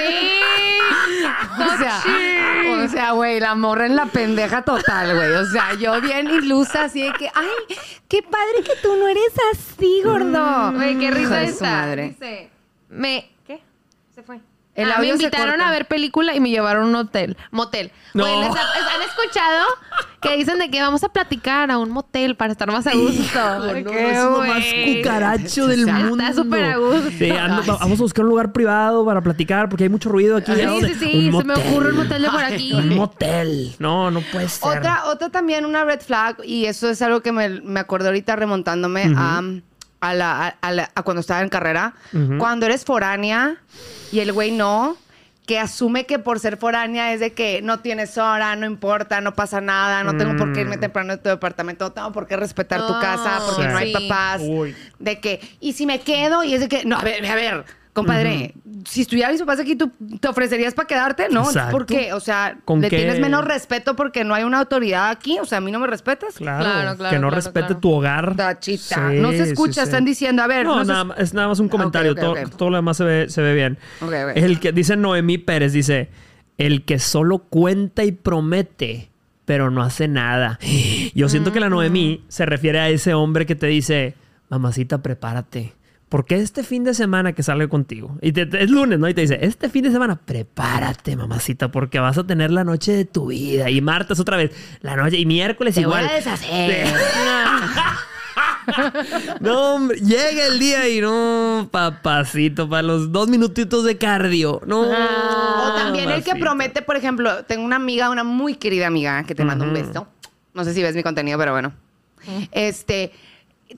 O sea, sea, güey, la morra en la pendeja total, güey. O sea, yo bien ilusa, así de que, ay, qué padre que tú no eres así, gordo. Güey, qué risa de su esta. madre. Dice, me... ¿Qué? Se fue. El Ah, me invitaron a ver película y me llevaron a un hotel. Motel. No. Güey, ¿les ha- ¿han escuchado que dicen de que vamos a platicar a un motel para estar más a gusto? Ay, no, es lo más cucaracho del Está mundo. súper a gusto. Sí, ando- vamos a buscar un lugar privado para platicar porque hay mucho ruido aquí. Sí, sí, sí. Un Se me ocurre un motel de por aquí. Un motel. No, no puede ser. Otra, otra también, una red flag, y eso es algo que me, me acordé ahorita remontándome a, a, la, a, a la- a cuando estaba en carrera. Cuando eres foránea y el güey no, que asume que por ser foránea es de que no tienes hora, no importa, no pasa nada, no tengo por qué irme temprano de tu departamento, no tengo por qué respetar tu casa, porque no hay papás. Uy. De que, y si me quedo, y es de que, no, a ver, a ver, compadre, si estuvieran mis papás aquí, ¿tú te ofrecerías para quedarte? No, Exacto. ¿por qué? O sea, ¿Con le qué? tienes menos respeto porque no hay una autoridad aquí. O sea, a mí no me respetas. Claro, Claro, claro, que no claro, respete claro. tu hogar. Tachita. Sí, no se escucha, sí. están diciendo, a ver. No, se- nada más- es nada más un comentario. ok, todo, lo demás se ve, se ve bien. El que dice Noemí Pérez, dice, el que solo cuenta y promete, pero no hace nada. Yo siento que la Noemí se refiere a ese hombre que te dice, mamacita, prepárate. Porque este fin de semana que salgo contigo, y te- te- es lunes, ¿no? Y te dice, este fin de semana, prepárate, mamacita, porque vas a tener la noche de tu vida. Y martes otra vez, la noche, y miércoles Te igual. voy a deshacer. No, hombre, llega el día y no, papacito, para los dos minutitos de cardio. No. o también el que promete, por ejemplo, tengo una amiga, una muy querida amiga, que te mando un beso. No sé si ves mi contenido, pero bueno. Este,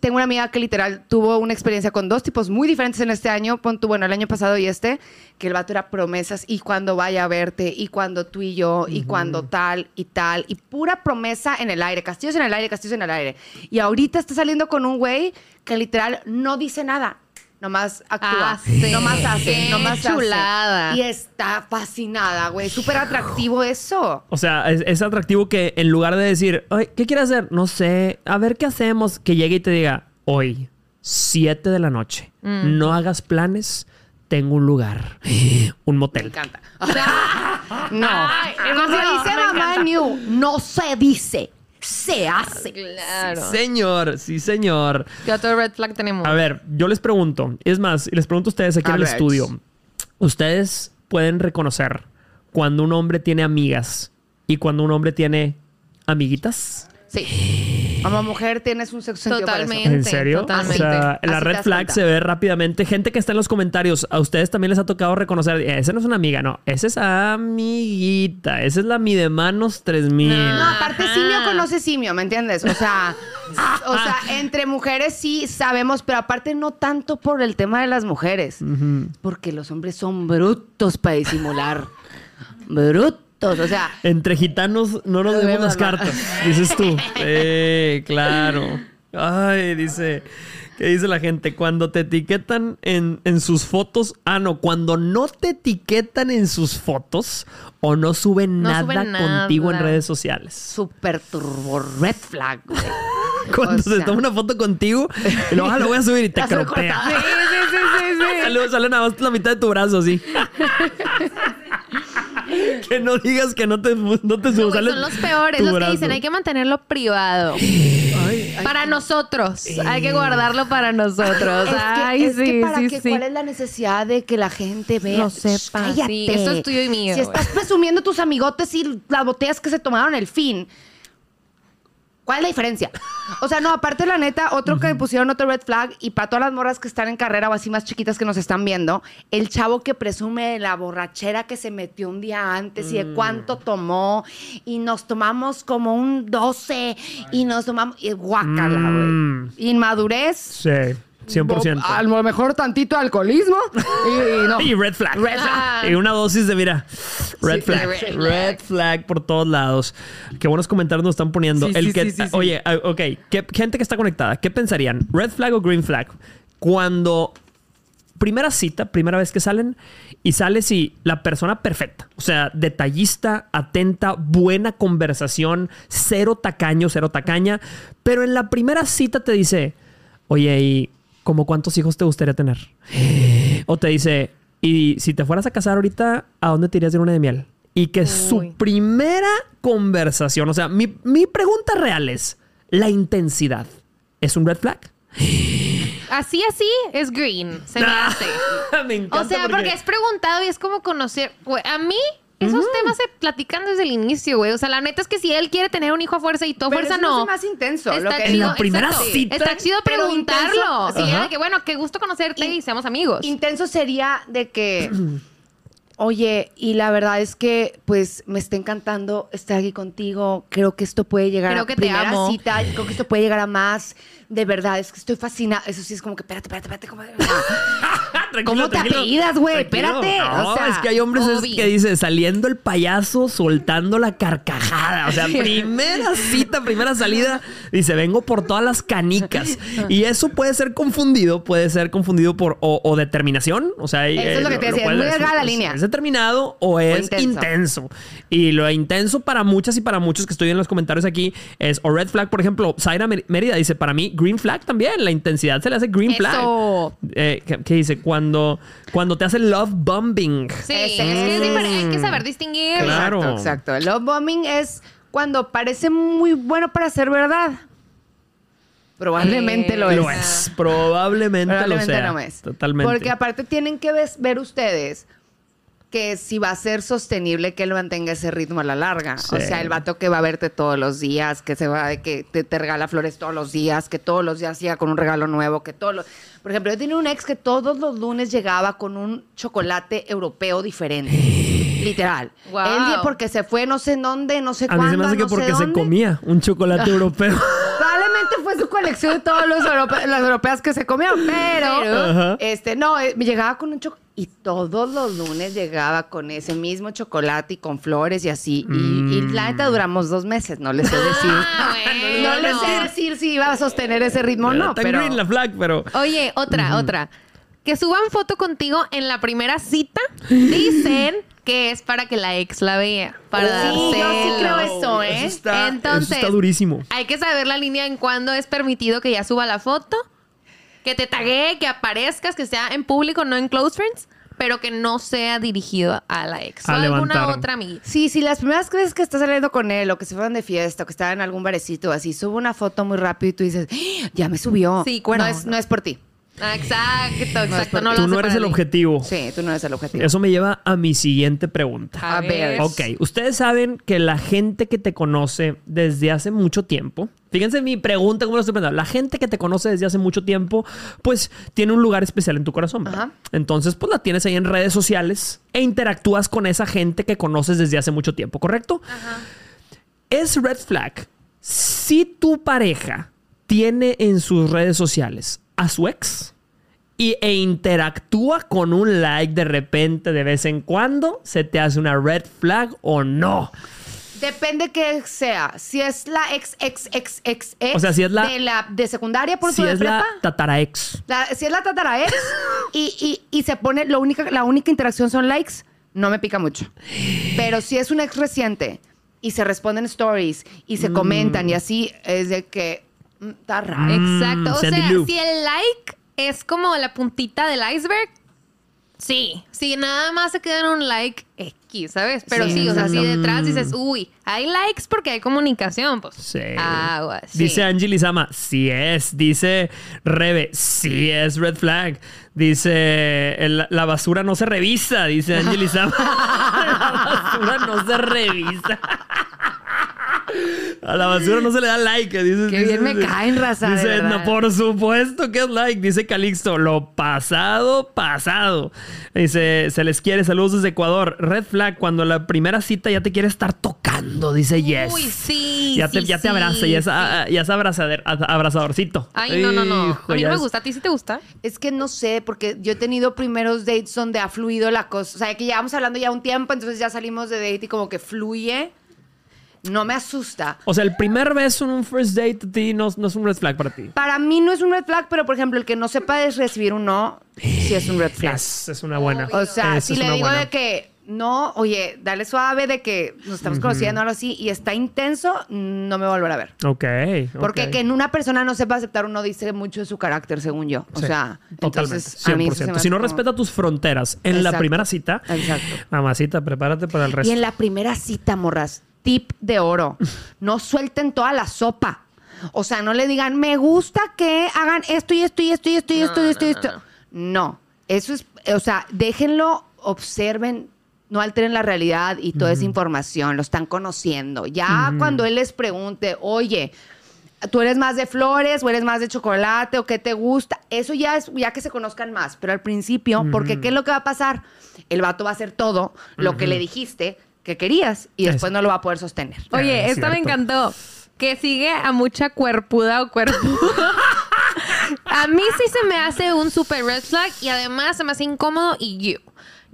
tengo una amiga que literal tuvo una experiencia con dos tipos muy diferentes en este año, bueno, el año pasado y este, que el vato era promesas y cuando vaya a verte y cuando tú y yo y cuando tal y tal y pura promesa en el aire, castillos en el aire, castillos en el aire. Y ahorita está saliendo con un güey que literal no dice nada. Nomás actúa, Hace. nomás hace, nomás hace. chulada. Y está fascinada, güey. Súper atractivo eso. O sea, es, es atractivo que en lugar de decir, Ay, ¿qué quieres hacer? No sé, a ver qué hacemos, que llegue y te diga, hoy, 7 de la noche, Mm. no hagas planes, tengo un lugar, un Me motel. encanta. O sea, no. Ay, no, dice me mamá encanta. New, no se dice, se hace. Claro. Sí, señor, sí, señor. ¿Qué otro red flag tenemos? A ver, yo les pregunto, es más, y les pregunto a ustedes aquí A en el ver. estudio, ¿ustedes pueden reconocer cuando un hombre tiene amigas y cuando un hombre tiene amiguitas? Sí. Como mujer tienes un sexo sentido para eso. Totalmente. ¿En serio? totalmente. O sea, la red flag cuenta. se ve rápidamente. Gente que está en los comentarios, a ustedes también les ha tocado reconocer, "Eh, esa no es una amiga, no, esa es amiguita, esa es la mi de manos 3000. No, aparte Ajá. simio conoce simio, ¿me entiendes? O sea, o sea, entre mujeres sí sabemos, pero aparte no tanto por el tema de las mujeres, porque los hombres son brutos para disimular. Brutos, o sea, Entre gitanos no nos vemos, las cartas, dices tú. Sí, claro. Ay, dice, ¿qué dice la gente? Cuando te etiquetan en, en sus fotos, ah, no, cuando no te etiquetan en sus fotos o no suben No nada suben nada. contigo en redes sociales. super turbo red flag, güey. Cuando O se sea. toma una foto contigo y luego "Ah, lo voy a subir y te cropea. Sí, sí, sí, sí, sí. Sale, sale nada más la mitad de tu brazo así. que no digas que no te, no te No, güey, son los peores, los que dicen hay que mantenerlo privado. para nosotros. Hay que guardarlo para nosotros. Es que, Ay, es que sí, para sí, sí. ¿cuál es la necesidad de que la gente vea? Lo sepa, Cállate. sí, esto es tuyo y mío, Si güey. estás presumiendo tus amigotes y las botellas que se tomaron el fin, ¿cuál es la diferencia? O sea, no, aparte la neta, otro que pusieron otro red flag y para todas las morras que están en carrera o así más chiquitas que nos están viendo, el chavo que presume de la borrachera que se metió un día antes y de Mm. cuánto tomó y nos tomamos como un 12 y nos tomamos y guácala, güey. Mm. Inmadurez. Sí, 100%. A lo mejor tantito alcoholismo y, y no. Y red flag. Red flag. Y una dosis de, mira, red Sí, flag. red flag. Red flag por todos lados. Qué buenos comentarios nos están poniendo. Sí, El sí, que. Oye, ah, ok, ¿qué, gente que está conectada, ¿qué pensarían? ¿Red flag o green flag? Cuando primera cita, primera vez que salen y sales y la persona perfecta, o sea, detallista, atenta, buena conversación, cero tacaño, cero tacaña, pero en la primera cita te dice, oye, ¿y como cuántos hijos te gustaría tener? O te dice, y si te fueras a casar ahorita, ¿a dónde te irías de luna de miel? Y que su primera conversación, o sea, mi, mi pregunta real es, ¿la intensidad es un red flag? Así, así es green. Se me hace. Me encanta O sea, porque... es preguntado y es como conocer. A mí, esos temas se platican desde el inicio, güey. O sea, la neta es que si él quiere tener un hijo a fuerza y a Pero fuerza eso no es más intenso, lo Está que- chido. En la primera exacto. cita. Está chido preguntarlo. intenso. Sí, era que bueno, qué gusto conocerte y seamos amigos. Intenso sería de que, oye, y la verdad es que, pues, me está encantando estar aquí contigo. Creo que esto puede llegar Creo a que te amo. cita. y Creo que esto puede llegar a más. De verdad, es que estoy fascinada. Eso sí es como que, espérate, espérate, espérate. ¿Cómo, Tranquilo, ¿Cómo te tranquilo. apellidas, güey? Espérate. No, o sea, es que hay hombres que dice saliendo el payaso, soltando la carcajada. O sea, primera cita, primera salida, dice vengo por todas las canicas. Y eso puede ser confundido, puede ser confundido por o, o determinación. O sea, Eso es lo que te decía, es muy delgada la línea. Es determinado o es intenso. intenso. Y lo intenso para muchas y para muchos que estoy en los comentarios aquí es o red flag, por ejemplo, Zaira Mérida dice, para mí green flag también, la intensidad se le hace green flag. Eh, ¿qué, qué dice? Cuando, cuando te hace love bombing. Sí, es que es es. diferente. Hay que saber distinguir. Claro. Exacto, love bombing es cuando parece muy bueno para ser verdad. Probablemente Eh, lo es. Lo es. Probablemente, Probablemente lo sea. no es. Totalmente. Porque aparte tienen que ver ustedes que si va a ser sostenible que él mantenga ese ritmo a la larga. O sea, el vato que va a verte todos los días, que se va, que te, te regala flores todos los días, que todos los días siga con un regalo nuevo, que todos los... Por ejemplo, yo tenía un ex que todos los lunes llegaba con un chocolate europeo diferente. Literal. Wow. Él, porque se fue no sé en dónde, no sé A mí cuándo, se me hace que no porque se comía un chocolate europeo. Probablemente fue su colección de todos los europe- las europeas que se comieron, pero, este, no, eh, llegaba con un chocolate y todos los lunes llegaba con ese mismo chocolate y con flores y así. Y, y la neta duramos dos meses, no les sé decir. Ah, no bueno. les sé decir si iba a sostener ese ritmo o no, Está pero... green la flag, pero... Oye, otra, otra. Que suban foto contigo en la primera cita, dicen que es para que la ex la vea. Para dar Sí, yo sí creo eso, ¿eh? Eso está, Entonces, eso está durísimo. Hay que saber la línea en cuándo es permitido que ya suba la foto, que te taguee, que aparezcas, que sea en público, no en close friends, pero que no sea dirigido a la ex. A o a alguna levantar. otra amiguita. Sí, sí, las primeras veces que estás saliendo con él o que se fueron de fiesta o que estaban en algún barecito o así, sube una foto muy rápido y tú dices, "Ah, ya me subió. Sí, no, es, no es por ti. Exacto, exacto. No Tú no eres el ti. objetivo. Sí, tú no eres el objetivo. Eso me lleva a mi siguiente pregunta. A ver. Ok, ustedes saben que la gente que te conoce desde hace mucho tiempo, fíjense mi pregunta, ¿cómo lo estoy pensando? La gente que te conoce desde hace mucho tiempo, pues tiene un lugar especial en tu corazón. ¿verdad? Ajá. Entonces, pues la tienes ahí en redes sociales e interactúas con esa gente que conoces desde hace mucho tiempo, ¿correcto? Es red flag si tu pareja tiene en sus redes sociales a su ex y, e interactúa con un like de repente de vez en cuando, ¿se te hace una red flag o no? Depende que sea. Si es la ex, ex, ex, ex, ex O sea, si es la- de, la, de secundaria por Si es la prepa. tatara ex. la- si es la tatara ex y, y, y se pone, lo única, la única interacción son likes, no me pica mucho. Pero si es un ex reciente y se responden stories y se comentan y así, es de que mm, está raro. Exacto. O Sandy sea, Lou. si el like es como la puntita del iceberg, sí. Si nada más se queda en un like X, ¿sabes? Pero sí, Sí, o sea, si exacto. detrás dices, uy, hay likes porque hay comunicación, pues. Sí. Aguas. sí. Dice Angie Lizama, sí es. Dice Rebe, sí es red flag. Dice, el- la basura no se revisa, dice Angie Lizama. la basura no se revisa. A la basura no se le da like. Dice, Qué bien me caen, raza, de Dice, verdad. no, por supuesto que es like. Dice Calixto, lo pasado, pasado. Dice, se les quiere. Saludos desde Ecuador. Red flag, cuando la primera cita ya te quiere estar tocando. Dice yes. Uy, sí. Ya te, sí, ya te sí, abraza, ya es, sí. ah, ya es abrazadorcito. Ay, no, no, no. Hijo, a mí ya no me gusta. ¿A ti sí te gusta? Es que no sé, porque yo he tenido primeros dates donde ha fluido la cosa. O sea, que llevamos hablando ya un tiempo, entonces ya salimos de date y como que fluye. No me asusta. O sea, el primer beso en un first date a ti no, no es un red flag para ti. Para mí no es un red flag, pero por ejemplo, el que no sepa es recibir un no, sí es un red flag. Es, es una buena. O sea, Es- si es le digo buena. de que no, oye, dale suave de que nos estamos conociendo algo así y está intenso, no me va a volver a ver. Ok. Porque que en una persona no sepa aceptar uno dice mucho de su carácter, según yo. O Sí, sea, totalmente. entonces, a mí se 100%. Si no como- respeta tus fronteras en la Exacto. primera cita, Exacto. mamacita, prepárate para el resto. Y en la primera cita, morras, tip de oro, no suelten toda la sopa. O sea, no le digan, me gusta que hagan esto y esto y esto y esto y esto y esto y esto. No, eso es, o sea, déjenlo, observen, no alteren la realidad y toda esa información, lo están conociendo. Ya cuando él les pregunte, oye, tú eres más de flores o eres más de chocolate o qué te gusta, eso ya es ya que se conozcan más, pero al principio, porque ¿qué es lo que va a pasar? El vato va a hacer todo lo que le dijiste que querías y después Eso. no lo va a poder sostener. Oye, es esta me encantó. Que sigue a mucha cuerpuda o cuerpudo. a mí sí se me hace un super red flag y además se me hace incómodo y yo.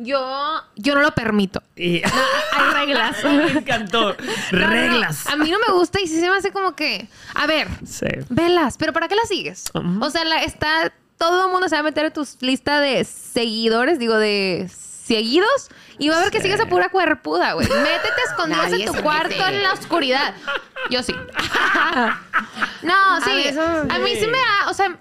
Yo, yo no lo permito. Y- Hay reglas. me encantó. No, no, Reglas. A mí no me gusta y sí se me hace como que. A ver, Sí. velas, pero ¿para qué las sigues? O sea, la, está. Todo el mundo se va a meter en tu lista de seguidores, digo, de seguidos, y va a ver que Sí. sigues a pura cuerpuda, güey. Métete escondidos Nadie en tu cuarto mete. en la oscuridad. Yo sí. no, sí. A eso, A mí sí sí. me da, o sea,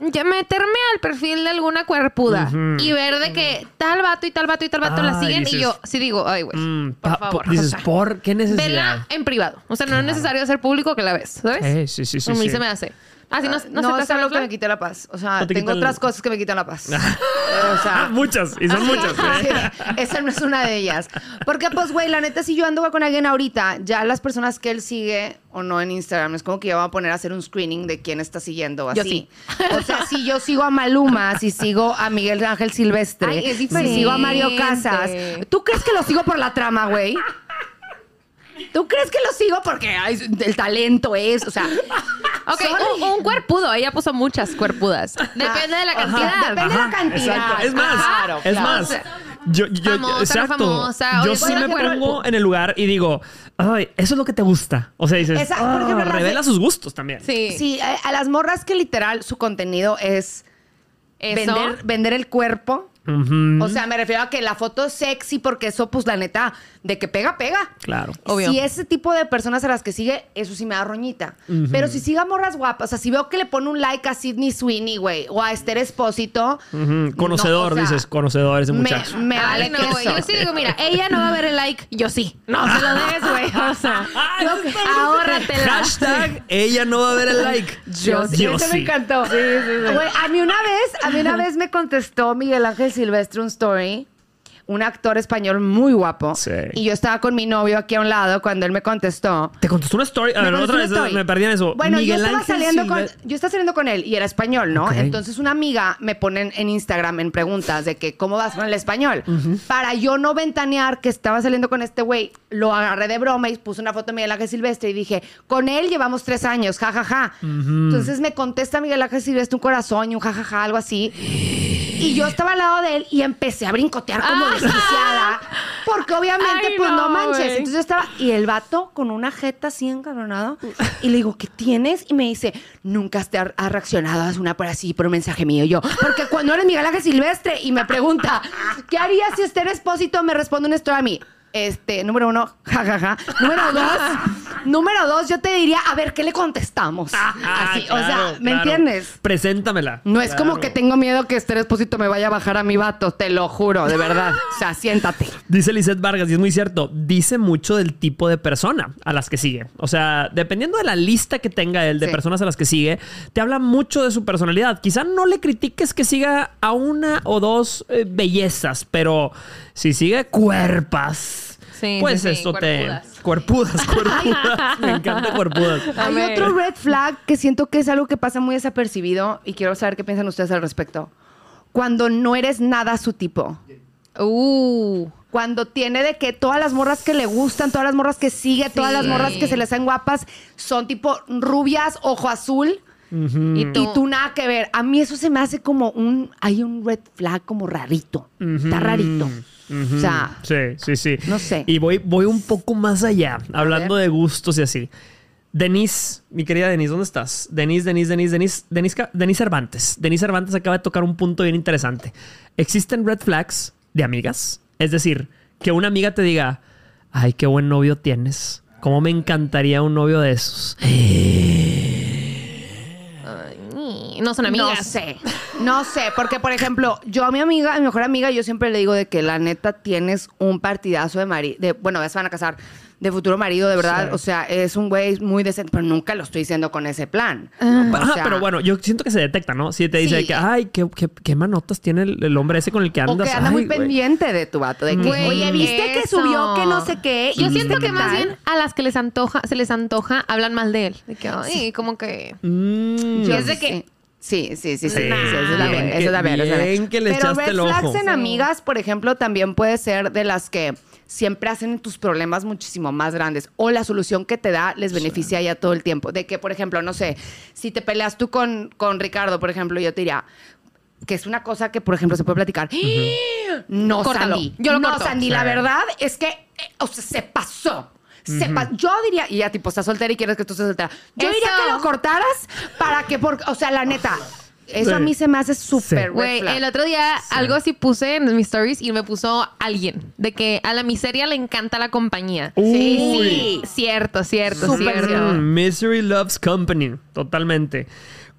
ya meterme al perfil de alguna cuerpuda y ver de que tal vato y tal vato y tal vato la siguen dices, y yo sí digo, ay, güey, Mm, por favor. dices, o sea, ¿por qué necesidad? Vela en privado. O sea, no es necesario hacer público que la ves, ¿sabes? Eh, sí, sí, sí, A mí sí. se me hace. Así no, no, no, se te es hace algo que me quite la paz. O sea, No te tengo quita el- otras cosas que me quitan la paz. o sea, muchas, y son muchas. Sí, ¿eh? esa no es una de ellas. Porque, pues, güey, la neta, si yo ando con alguien ahorita, ya las personas que él sigue o no en Instagram, es como que yo voy a poner a hacer un screening de quién está siguiendo así. Yo sí. O sea, si yo sigo a Maluma, si sigo a Miguel Ángel Silvestre, Ay, es si sigo a Mario. Casas, ¿tú crees que lo sigo por la trama, güey? ¿Tú crees que lo sigo porque ay, el talento es? O sea, Ok, un, un cuerpudo. Ella puso muchas cuerpuerpudas. Depende de la Ajá, cantidad. depende de la cantidad. Exacto. Es más, Claro, es claro. más. Yo, yo, Famosa, exacto. famosa. Yo sí me pongo en el lugar y digo, ay, eso es lo que te gusta. O sea, dices, por "Ah, de- revela sus gustos también. Sí. Sí, a, a las morras que literal su contenido es Eso. vender, vender el cuerpo. O sea, me refiero a que la foto es sexy porque eso, pues, la neta, de que pega, pega. Claro. Obvio. Si ese tipo de personas a las que sigue, eso sí me da roñita. Pero si sigue a morras guapas, o sea, si veo que le pone un like a Sidney Sweeney, güey, o a Esther Espósito. Conocedor, no, o sea, dices, conocedor ese me, muchacho. me Ay, vale no, güey. Yo sí digo, mira, ella no va a ver el like. Yo sí. No se lo des, güey. O sea, ahórratela. Hashtag, ella no va a ver el like. Yo, sí, Yo sí. me encantó. Güey, a mí una vez, a mí una vez me contestó Miguel Ángel Silvestre un story, un actor español muy guapo. Sí. Y yo estaba con mi novio aquí a un lado cuando él me contestó. Te contestó una story. A ver, otra vez story. me perdí en eso. Bueno, Miguel yo estaba Ángel saliendo con, yo estaba saliendo con él y era español, ¿no? Entonces una amiga me pone en, Instagram en preguntas de que cómo vas con el español. Para yo no ventanear que estaba saliendo con este güey, lo agarré de broma y puse una foto de Miguel Ángel Silvestre y dije, con él llevamos tres años, jajaja. Entonces me contesta Miguel Ángel Silvestre un corazón y un jajaja, algo así. Y yo estaba al lado de él y empecé a brincotear como Ah. Desquiciada. Porque obviamente, Ay, pues no, no, manches. Entonces yo estaba, y el vato con una jeta así encabronado. Y le digo, ¿qué tienes? Y me dice, nunca te ha, ha reaccionado a una por así, por un mensaje mío. Y yo, porque cuando eres Miguel Ángel Silvestre y me pregunta, ¿qué harías si Esther Espósito me responde una historia a mí? Este, número uno, jajaja. Número dos, Número dos, yo te diría, a ver, ¿qué le contestamos? Así, o sea, Claro, ¿me claro. entiendes? Preséntamela. No es como Claro. que tengo miedo que este Espósito me vaya a bajar a mi vato, te lo juro, de verdad. O sea, siéntate. Dice Lizeth Vargas, y es muy cierto, dice mucho del tipo de persona a las que sigue. O sea, dependiendo de la lista que tenga él de Sí. personas a las que sigue, te habla mucho de su personalidad. Quizá no le critiques que siga a una o dos eh, bellezas, pero si sigue cuerpas, Sí, pues sí, sí, esto te... cuerpudas. Cuerpudas, cuerpudas. Me encanta cuerpudas. A Hay otro red flag que siento que es algo que pasa muy desapercibido y quiero saber qué piensan ustedes al respecto. Cuando no eres nada su tipo. Uh. Cuando tiene de que todas las morras que le gustan, todas las morras que sigue, todas las morras que se les hacen guapas, son tipo rubias, ojo azul. Y tú. Y tú nada que ver. A mí eso se me hace como un... Hay un red flag como rarito. Está rarito. O sea, Sí, sí, sí. No sé. Y voy, voy un poco más allá, hablando ver. de gustos y así. Denise, mi querida Denise, ¿dónde estás? Denise, Denise, Denise, Denise, Denise, Denise Cervantes. Denise Cervantes acaba de tocar un punto bien interesante. Existen red flags de amigas. Es decir, que una amiga te diga, ay, qué buen novio tienes. Cómo me encantaría un novio de esos. No son amigas. No sé, no sé, porque por ejemplo, yo a mi amiga, a mi mejor amiga, yo siempre le digo de que la neta tienes un partidazo de marido, de, bueno, ya se van a casar, de futuro marido, de verdad, Sí. o sea, es un güey muy decente, pero nunca lo estoy diciendo con ese plan. O Ajá, sea, pero bueno, yo siento que se detecta, ¿no? Si te dice Sí. que, ay, qué, qué, qué manotas tiene el, el hombre ese con el que O andas. que anda Ay, muy güey. pendiente de tu vato, de que, Güey, oye, ¿viste que eso. subió que no sé qué? ¿Y Yo siento que más tal? bien a las que les antoja, se les antoja, hablan mal de él. De que, ay, como que. Mm. Yo es de sí que-. Sí, sí, sí, sí. Eso es la Bien ver, eso es la ver, eso es la ver. bien que le Pero echaste red el flags ojo. en amigas, por ejemplo, también puede ser de las que siempre hacen tus problemas muchísimo más grandes o la solución que te da les beneficia ya todo el tiempo. De que, por ejemplo, no sé, si te peleas tú con, con Ricardo, por ejemplo, yo te diría que es una cosa que, por ejemplo, se puede platicar. No, Córtalo. Sandy. Yo lo no, corto. Sandy, la verdad es que, eh, o sea, se pasó. Se pa- yo diría, y ya tipo, estás soltera y quieres que tú estés soltera. Yo diría que lo cortaras para que, por, o sea, la neta, eso Sí. a mí se me hace súper Güey, el otro día algo así puse en mis stories y me puso alguien de que a la miseria le encanta la compañía. Uy. Sí, cierto, cierto, cierto. cierto. Misery loves company. Totalmente.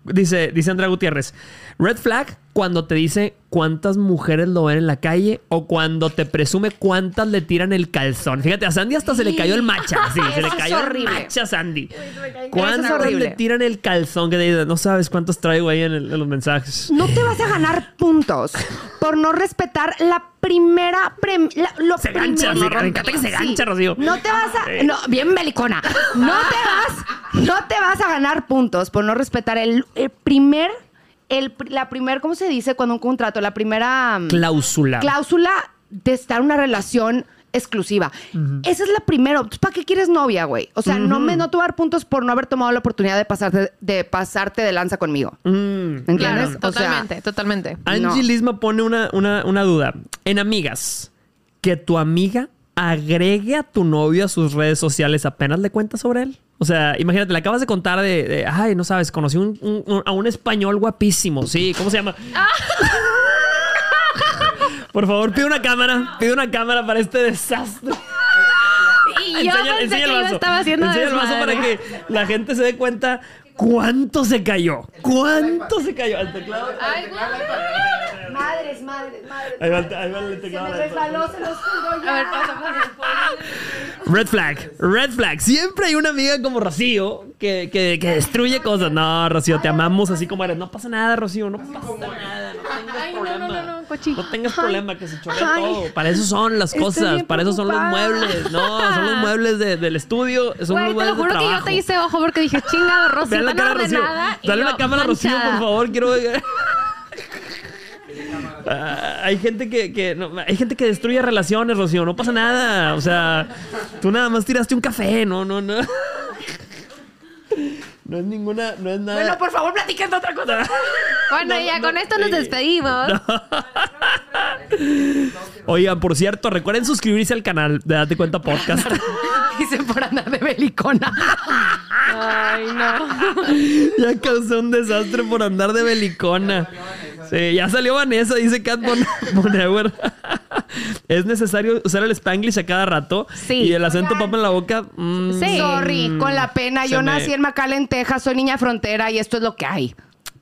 Dice, dice Andrea Gutiérrez. Red flag cuando te dice cuántas mujeres lo ven en la calle o cuando te presume cuántas le tiran el calzón. Fíjate, a Sandy hasta se le cayó el macha. Sí, se le cayó el macha a Sandy. ¿Cuántas es le tiran el calzón? Que te dice, no sabes cuántos traigo ahí en, el- en los mensajes. No te vas a ganar puntos por no respetar la primera prem- la- lo Se gancha, sí, me encanta que se gancha, Rocío. No te vas a no, bien belicona. No te vas no te vas a ganar puntos por no respetar el, el primer el, la primer ¿cómo se dice cuando un contrato? La primera mm, Cláusula. cláusula de estar en una relación exclusiva. Esa es la primera. ¿Para qué quieres novia, güey? O sea, no me no te voy a dar puntos por no haber tomado la oportunidad de pasarte de pasarte de lanza conmigo. Mm. ¿Entiendes? Claro, O sea, totalmente, totalmente. Angie No. Lisma pone una, una, una duda. En amigas, que tu amiga agregue a tu novio a sus redes sociales apenas le cuentas sobre él. O sea, imagínate, le acabas de contar de, de, ay, no sabes, conocí un- un- un- a un español guapísimo, sí, ¿cómo se llama? Por favor, pide una cámara, pide una cámara para este desastre. Y yo pensé que yo estaba haciendo Enseña el vaso para que la gente se dé cuenta cuánto se cayó. ¿Cuánto se cayó? Al teclado. Ay, güey. Madres, madres, madres. Ahí va, el- ahí va el teclado. resbaló, se los juro A ver, pasa, pasa. Red flag, red flag. Siempre hay una amiga como Rocío que, que, que destruye cosas. No, Rocío, te amamos así como eres. No pasa nada, Rocío, no pasa nada. No tengas Ay, no, problema. no, no, no, cochi. No tengas problema, que se Ay. todo. Para eso son las Estoy cosas, para eso son los muebles. No, son los muebles de- del estudio, son Güey, los te muebles lo juro de que yo trabajo. te hice ojo porque dije, chingado, Rocío, la cara Rocío. Dale una cámara a Rocío, por favor. Quiero ver. Ah, hay gente que, que no, hay gente que destruye relaciones, Rocío. No pasa nada. O sea, tú nada más tiraste un café. No, no, no. No es ninguna, no es nada. Bueno, por favor, platiquen de otra cosa. Bueno, ya con esto nos despedimos. Oigan, por cierto, recuerden suscribirse al canal de Date Cuenta Podcast. Dicen por andar de belicona. Ay, no. ya causé un desastre por andar de belicona. Sí, ya salió Vanessa, dice Cat Bon- Bonauer. ¿Es necesario usar el spanglish a cada rato? Sí. Y el acento papa en la boca. mm, Sí. Sorry, con la pena. Yo me- nací en McAllen, Texas, soy niña frontera y esto es lo que hay.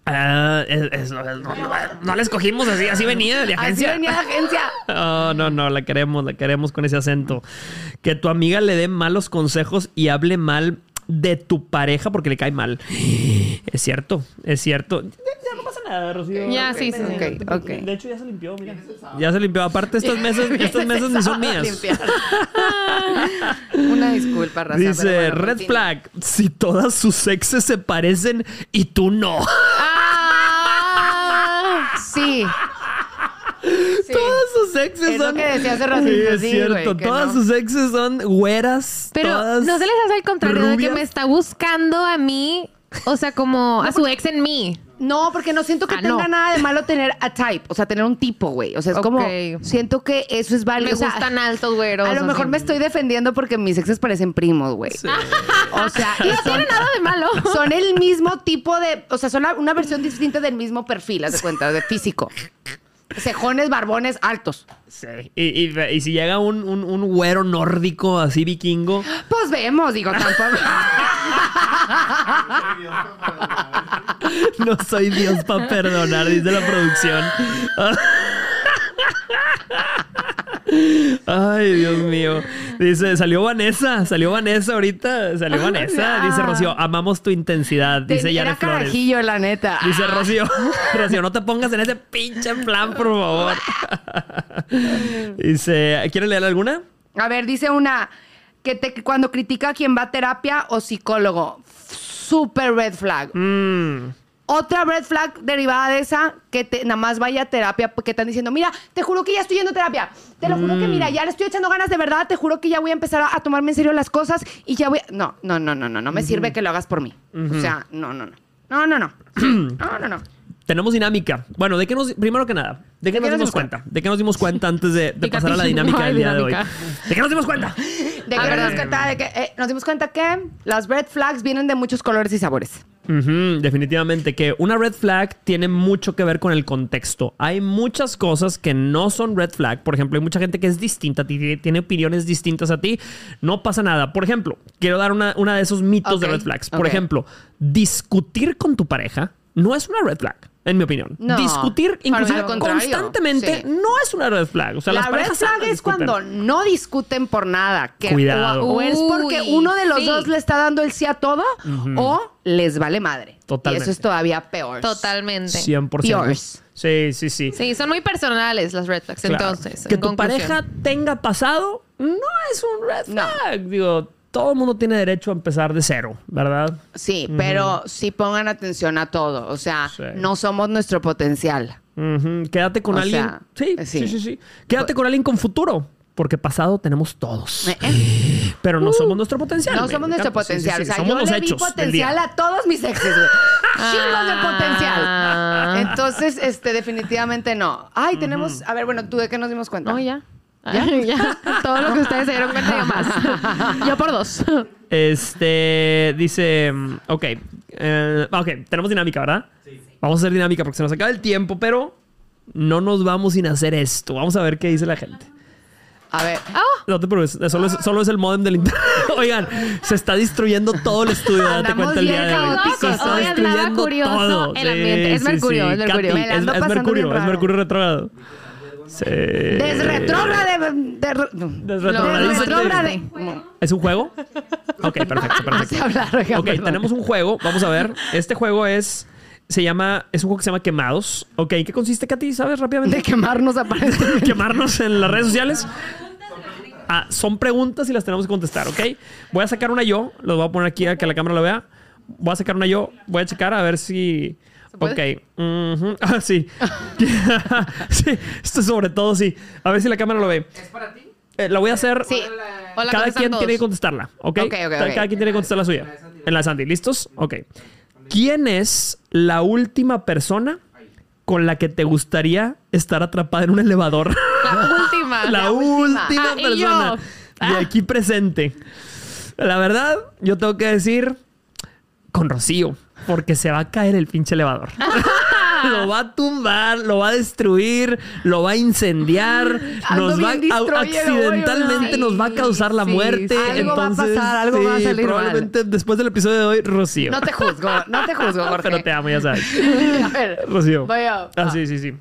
ah, es- es- no, no- no la escogimos así, así venía de Así agencia. venía la agencia. Oh, no, no, la queremos, la queremos con ese acento. Que tu amiga le dé malos consejos y hable mal de tu pareja porque le cae mal. Es cierto, es cierto. Ya, ya no pasa nada, Rocío. Ya, sí, sí. Ok, ok. De hecho, ya se limpió, mira. Ya se limpió. Aparte, estas mesas, estas mesas ni son mías. Limpiar. Una disculpa, Raza. Dice, bueno, red flag, si todas sus exes se parecen y tú no. Ah, Sí. Sí. Todas sus exes Es lo son... que decía hace ratito, es sí, cierto. que todas no. sus exes son güeras. Pero todas no se les hace al contrario de que me está buscando a mí, o sea, como a su ex en mí. No, porque no siento que Ah, tenga no. nada de malo tener a type, o sea, tener un tipo, güey. O sea, es como siento que eso es válido. Me o sea, gustan altos, güeros. A lo mejor me estoy defendiendo porque mis exes parecen primos, güey. O sea, Y no tiene nada de malo. Son el mismo tipo de, o sea, son la- una versión distinta del mismo perfil, haz de cuenta, de físico. Cejones, barbones, altos. Sí. Y, y- y si llega un, un, un güero nórdico así vikingo. Pues vemos, digo, tampoco. No soy Dios para perdonar, dice la producción. Ay, Dios mío. Dice, salió Vanessa, salió Vanessa ahorita, salió Vanessa. Dice Rocío, amamos tu intensidad, dice Yara Flores. carajillo, la neta. Dice Rocío, Rocío, no te pongas en ese pinche plan, por favor. Dice, ¿quieres leer alguna? A ver, dice una que te, cuando critica a quien va a terapia o psicólogo. Super red flag. Mm. Otra red flag derivada de esa, que te, nada más vaya a terapia porque están diciendo, mira, te juro que ya estoy yendo a terapia. Te lo juro que, Mm. mira, ya le estoy echando ganas de verdad. Te juro que ya voy a empezar a, a tomarme en serio las cosas y ya voy... a-". No, no, no, no, no. No me sirve que lo hagas por mí. O sea, no, no, no. No, no, no. no, no, no. Tenemos dinámica. Bueno, ¿de qué nos, primero que nada, ¿de qué nos dimos cuenta? ¿De qué nos dimos cuenta antes de, de pasar a la dinámica del día de hoy? ¿De qué nos dimos cuenta? ¿De ver, nos dimos cuenta? De que, eh, nos dimos cuenta que las red flags vienen de muchos colores y sabores. Definitivamente que una red flag tiene mucho que ver con el contexto. Hay muchas cosas que no son red flag. Por ejemplo, hay mucha gente que es distinta a ti, tiene- opiniones distintas a ti. No pasa nada. Por ejemplo, quiero dar una, una de esos mitos de red flags. Por ejemplo, discutir con tu pareja no es una red flag. En mi opinión. No, discutir inclusive constantemente sí. no es una red flag. O sea, la las red flag es discuten. cuando no discuten por nada. Que Cuidado. O, o es porque Uy, uno de los sí. dos le está dando el sí a todo o les vale madre. Totalmente. Y eso es todavía peor. Totalmente. 100%. Yours. Sí, sí, sí. Sí, son muy personales las red flags. Claro. Entonces, que en tu conclusión. pareja tenga pasado no es un red No. flag. Digo, todo el mundo tiene derecho a empezar de cero, ¿verdad? Sí, pero sí pongan atención a todo. O sea, Sí. no somos nuestro potencial. Quédate con O alguien. sea, sí, eh, sí, sí. sí, sí. Quédate con alguien con futuro. Porque pasado tenemos todos. Eh, eh. Pero no somos nuestro potencial. No somos nuestro encanta. Sí, sí, potencial. sí. O sea, somos yo los le vi potencial a todos mis exes, güey. Chingos de Ah. potencial. Entonces, este, definitivamente no. Ay, tenemos. A ver, bueno, ¿tú de qué nos dimos cuenta? No, ya. ¿Ya? ya. Todo lo que ustedes se dieron cuenta y más. Yo por dos. Este dice, mm, ok, eh, ok, tenemos dinámica, ¿verdad? Sí. Vamos a hacer dinámica porque se nos acaba el tiempo, pero no nos vamos sin hacer esto. Vamos a ver qué dice la gente. A ver. Ah, No te preocupes, solo es, solo es el modem del internet. Oigan, se está destruyendo todo el estudio, date cuenta el día de hoy. Se está Hoy andaba destruyendo curioso todo. el ambiente. Es Mercurio, es Mercurio. Katy, Me la es, ando es pasando Mercurio, bien es raro. Mercurio retrógrado. Sí. Desretrógrade. de- Desretrógrade. Desretrógrade. ¿Es un juego? Ok, perfecto, perfecto. Hablar, Ok, perdón. tenemos un juego. Vamos a ver. Este juego es. Se llama. Es un juego que se llama Quemados. Ok, ¿en qué consiste, Katy? ¿Sabes rápidamente? De quemarnos aparentemente. Quemarnos en las redes sociales. Ah, son preguntas y las tenemos que contestar, ¿ok? Voy a sacar una yo. Lo voy a poner aquí a que la cámara lo vea. Voy a sacar una yo. Voy a checar a ver si. Ok. Ah, sí. sí. Esto sobre todo sí. A ver si la cámara lo ve. ¿Es para ti? la voy a hacer. Sí. Hola, Cada quien todos. tiene que contestarla, ¿ok? Ok, ok, cada, quien tiene que contestar la suya. En la de Sandy. ¿Listos? Ok. ¿Quién es la última persona con la que te gustaría estar atrapada en un elevador? La última. la, última. última, Ah, y persona yo. de Ah. aquí presente. La verdad, yo tengo que decir con Rocío, porque se va a caer el pinche elevador. lo va a tumbar, lo va a destruir, lo va a incendiar, Ando nos va a, accidentalmente nos va a causar la Sí, muerte. sí. Algo va a Entonces, pasar, algo va a salir mal. probablemente después del episodio de hoy, Rocío. No te juzgo, no te juzgo, Jorge. Pero te amo, ya sabes. A ver, Rocío. voy yo. Ah, sí, sí, sí.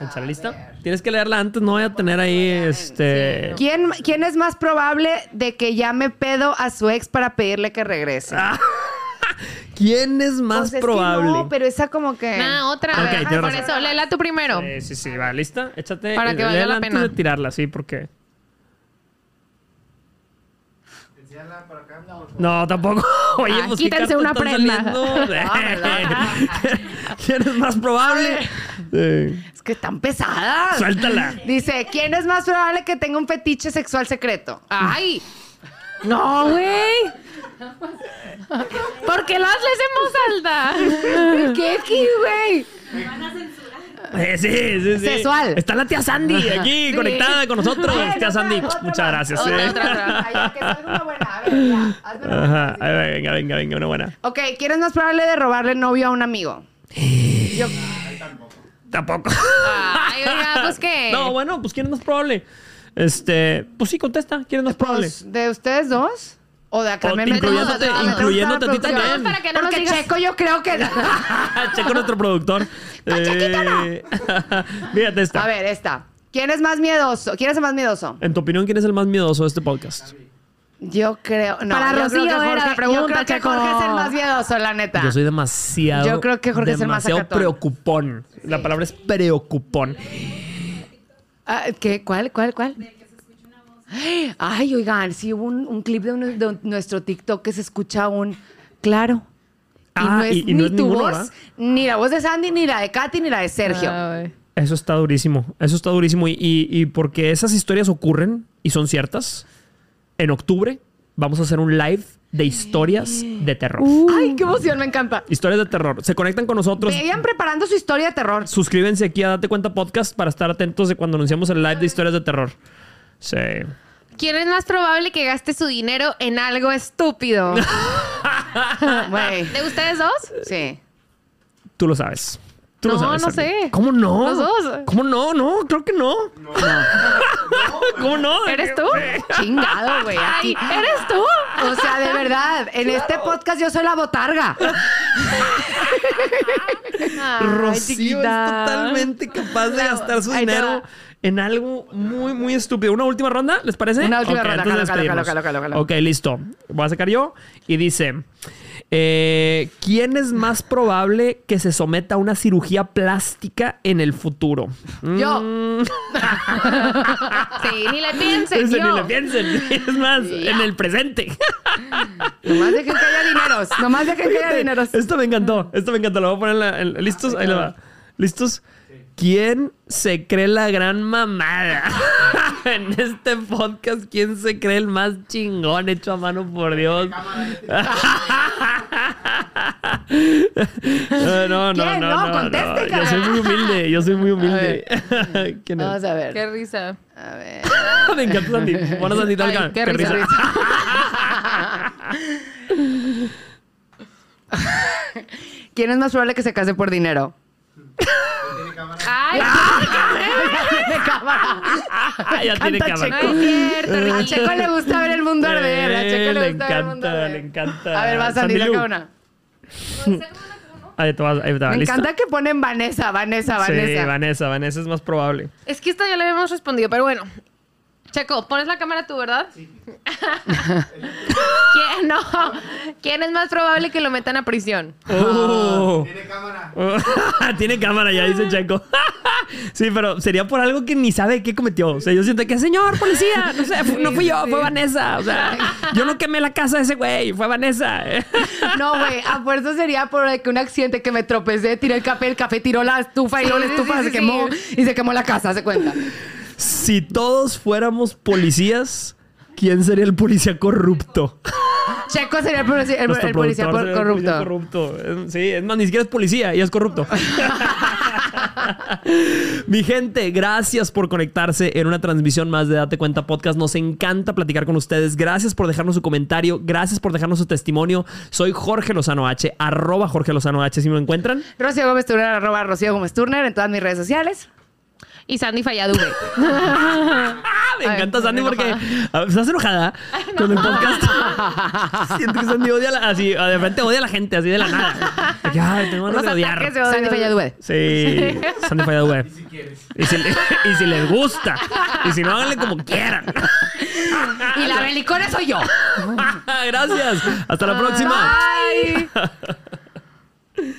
¿Está lista? Tienes que leerla antes, no voy a tener ahí este. ¿Quién, ¿Quién es más probable de que llame pedo a su ex para pedirle que regrese? Ah, ¿Quién es más Pues es que probable? no, pero esa como que... Nah, otra. Ok, A ver, tienes por razón. eso, léela tú primero. Sí, sí, sí, va, ¿lista? Échate. Para eh, que valga la antes pena. de tirarla, sí, porque. No, tampoco. Oye, Ah, pues ¿qué quítense una prenda. Ah, ¿Quién es más probable? Sí. Es que están pesadas. Suéltala. Dice, ¿quién es más probable que tenga un fetiche sexual secreto? ¡Ay! No, güey. ¿Por qué lo haces en voz alta? ¿Qué aquí, güey? Eh, sí, sí, sí. Sexual. Está la tía Sandy aquí Sí. conectada con nosotros. Tía otra, Sandy, otra muchas más. gracias. Otra, eh. otra, otra. Ay, que salga una buena. A ver, ya. Hazme una buena. Ajá, ahí va, venga, venga, venga, una buena. Ok, ¿quién es más probable de robarle novio a un amigo? Yo, Tampoco. Ay, oiga, pues qué. No, bueno, pues ¿quién es más probable? Este, pues sí, contesta. ¿Quién es más probable? pues, ¿De ustedes dos? ¿O de acá? O me meto incluyéndote- a- a- a- incluyéndote a ti producción. también. Para que no nos Porque digas- Checo yo creo que... Checo nuestro productor. Eh, Fíjate esta. A ver, esta. ¿Quién es más miedoso? ¿Quién es el más miedoso? En tu opinión, ¿quién es el más miedoso de este podcast? Yo creo... No, Para yo Rocío creo que era Jorge, la pregunta, Yo creo que Checo. Jorge es el más miedoso, la neta. Yo soy demasiado. Yo creo que Jorge es el más demasiado sacatón. preocupón. La palabra es preocupón. Ah, ¿Qué? ¿Cuál? ¿Cuál? ¿Cuál? Ay, oigan, sí hubo un, un clip de, un- de nuestro TikTok que se escucha un claro. Y Ah, no es y- y no ni es tu ninguno, voz, ¿verdad? ni la voz de Sandy, ni la de Katy, ni la de Sergio. Ah. Eso está durísimo. Eso está durísimo. Y, y- y porque esas historias ocurren y son ciertas, en octubre vamos a hacer un live de historias de terror. Ay, qué emoción, me encanta. Historias de terror. Se conectan con nosotros. Vayan preparando su historia de terror. Suscríbanse aquí a Date Cuenta Podcast para estar atentos de cuando anunciamos el live de historias de terror. Sí. ¿Quién es más probable que gaste su dinero en algo estúpido? Güey. ¿De ustedes dos? Sí. Tú lo sabes. Tú lo No, sabes. no sé. ¿Cómo no? Los dos. ¿Cómo no? No, creo que no. ¿Cómo no? ¿Eres tú? Chingado, güey. Ay. ¿eres tú? O sea, de verdad, en este podcast yo soy la botarga. Ay, Rocío chiquita. es totalmente capaz de gastar su dinero. En algo muy, muy estúpido. ¿Una última ronda? ¿Les parece? Una última ronda, jalo, jalo, jalo. Ok, listo. Voy a sacar yo. Y dice... eh, ¿Quién es más probable que se someta a una cirugía plástica en el futuro? Yo. Mm, Sí, ni le piensen. yo. ni le piensen. Es más, en el presente. Nomás dejen que haya dineros. Nomás dejen que haya dineros. Esto me encantó. Esto me encantó. Lo voy a poner en la- en- ¿Listos? Ahí le va. ¿Listos? ¿Quién se cree la gran mamada? en este podcast, ¿quién se cree el más chingón hecho a mano por Dios? no, no, no, ¿Quién? no, No, no, conteste, no. Yo soy muy humilde, yo soy muy humilde. ¿Quién Vamos es? a ver. Qué risa. A ver. Me encanta Sandy. Bueno, Sandy, Ay, talca. qué risa. ¿Quién es más probable que se case por dinero? Ay, De cámara. Ah, ya tiene cámara. no es cierto, A. Checo le gusta ver el mundo arder. A Checo le le gusta ver el mundo encanta, arder. le encanta. A ver, Sandy Lu. saca una. Ahí te vas, ahí te va. Me ¿Lista? encanta que ponen Vanessa, Vanessa, Sí, Vanessa. Vanessa, Vanessa es más probable. Es que esta ya le habíamos respondido, pero bueno. Checo, pones la cámara tú, ¿verdad? Sí. ¿Quién, no. ¿Quién es más probable que lo metan a prisión? Oh. Tiene cámara. Tiene cámara ya, dice Checo. sí, pero sería por algo que ni sabe qué cometió. O sea, yo siento que, señor policía, no sé, no fui yo, fue Vanessa. O sea, yo no quemé la casa de ese güey, fue Vanessa. No, güey, a fuerza sería por que un accidente que me tropecé, tiré el café, el café tiró la estufa y luego la sí, estufa sí, se sí, quemó sí. y se quemó la casa, se cuenta. Si todos fuéramos policías, ¿quién sería el policía corrupto? Checo sería el, policía- el- Nuestro el policía productor por- sería el policía corrupto. corrupto. Eh, Sí, es más, ni siquiera es policía y es corrupto. Mi gente, gracias por conectarse en una transmisión más de Date Cuenta Podcast. Nos encanta platicar con ustedes. Gracias por dejarnos su comentario. Gracias por dejarnos su testimonio. Soy Jorge Lozano H, arroba Jorge Lozano H, si me encuentran. Rocío Gómez Turner, arroba Rocío Gómez Turner en todas mis redes sociales. Y Sandy Falladube. Ah, me Ay, encanta Sandy porque. Ah, estás enojada con el podcast. Siento que Sandy odia la, así, de repente odia a la gente, así de la nada. Ay, tengo ganas de odiar. Sandy Falladube. Sí, Sandy Falladube. Y si, le- y si les gusta. Y si no, háganle como quieran. Y la belicona soy yo. Gracias. Hasta la próxima. Bye.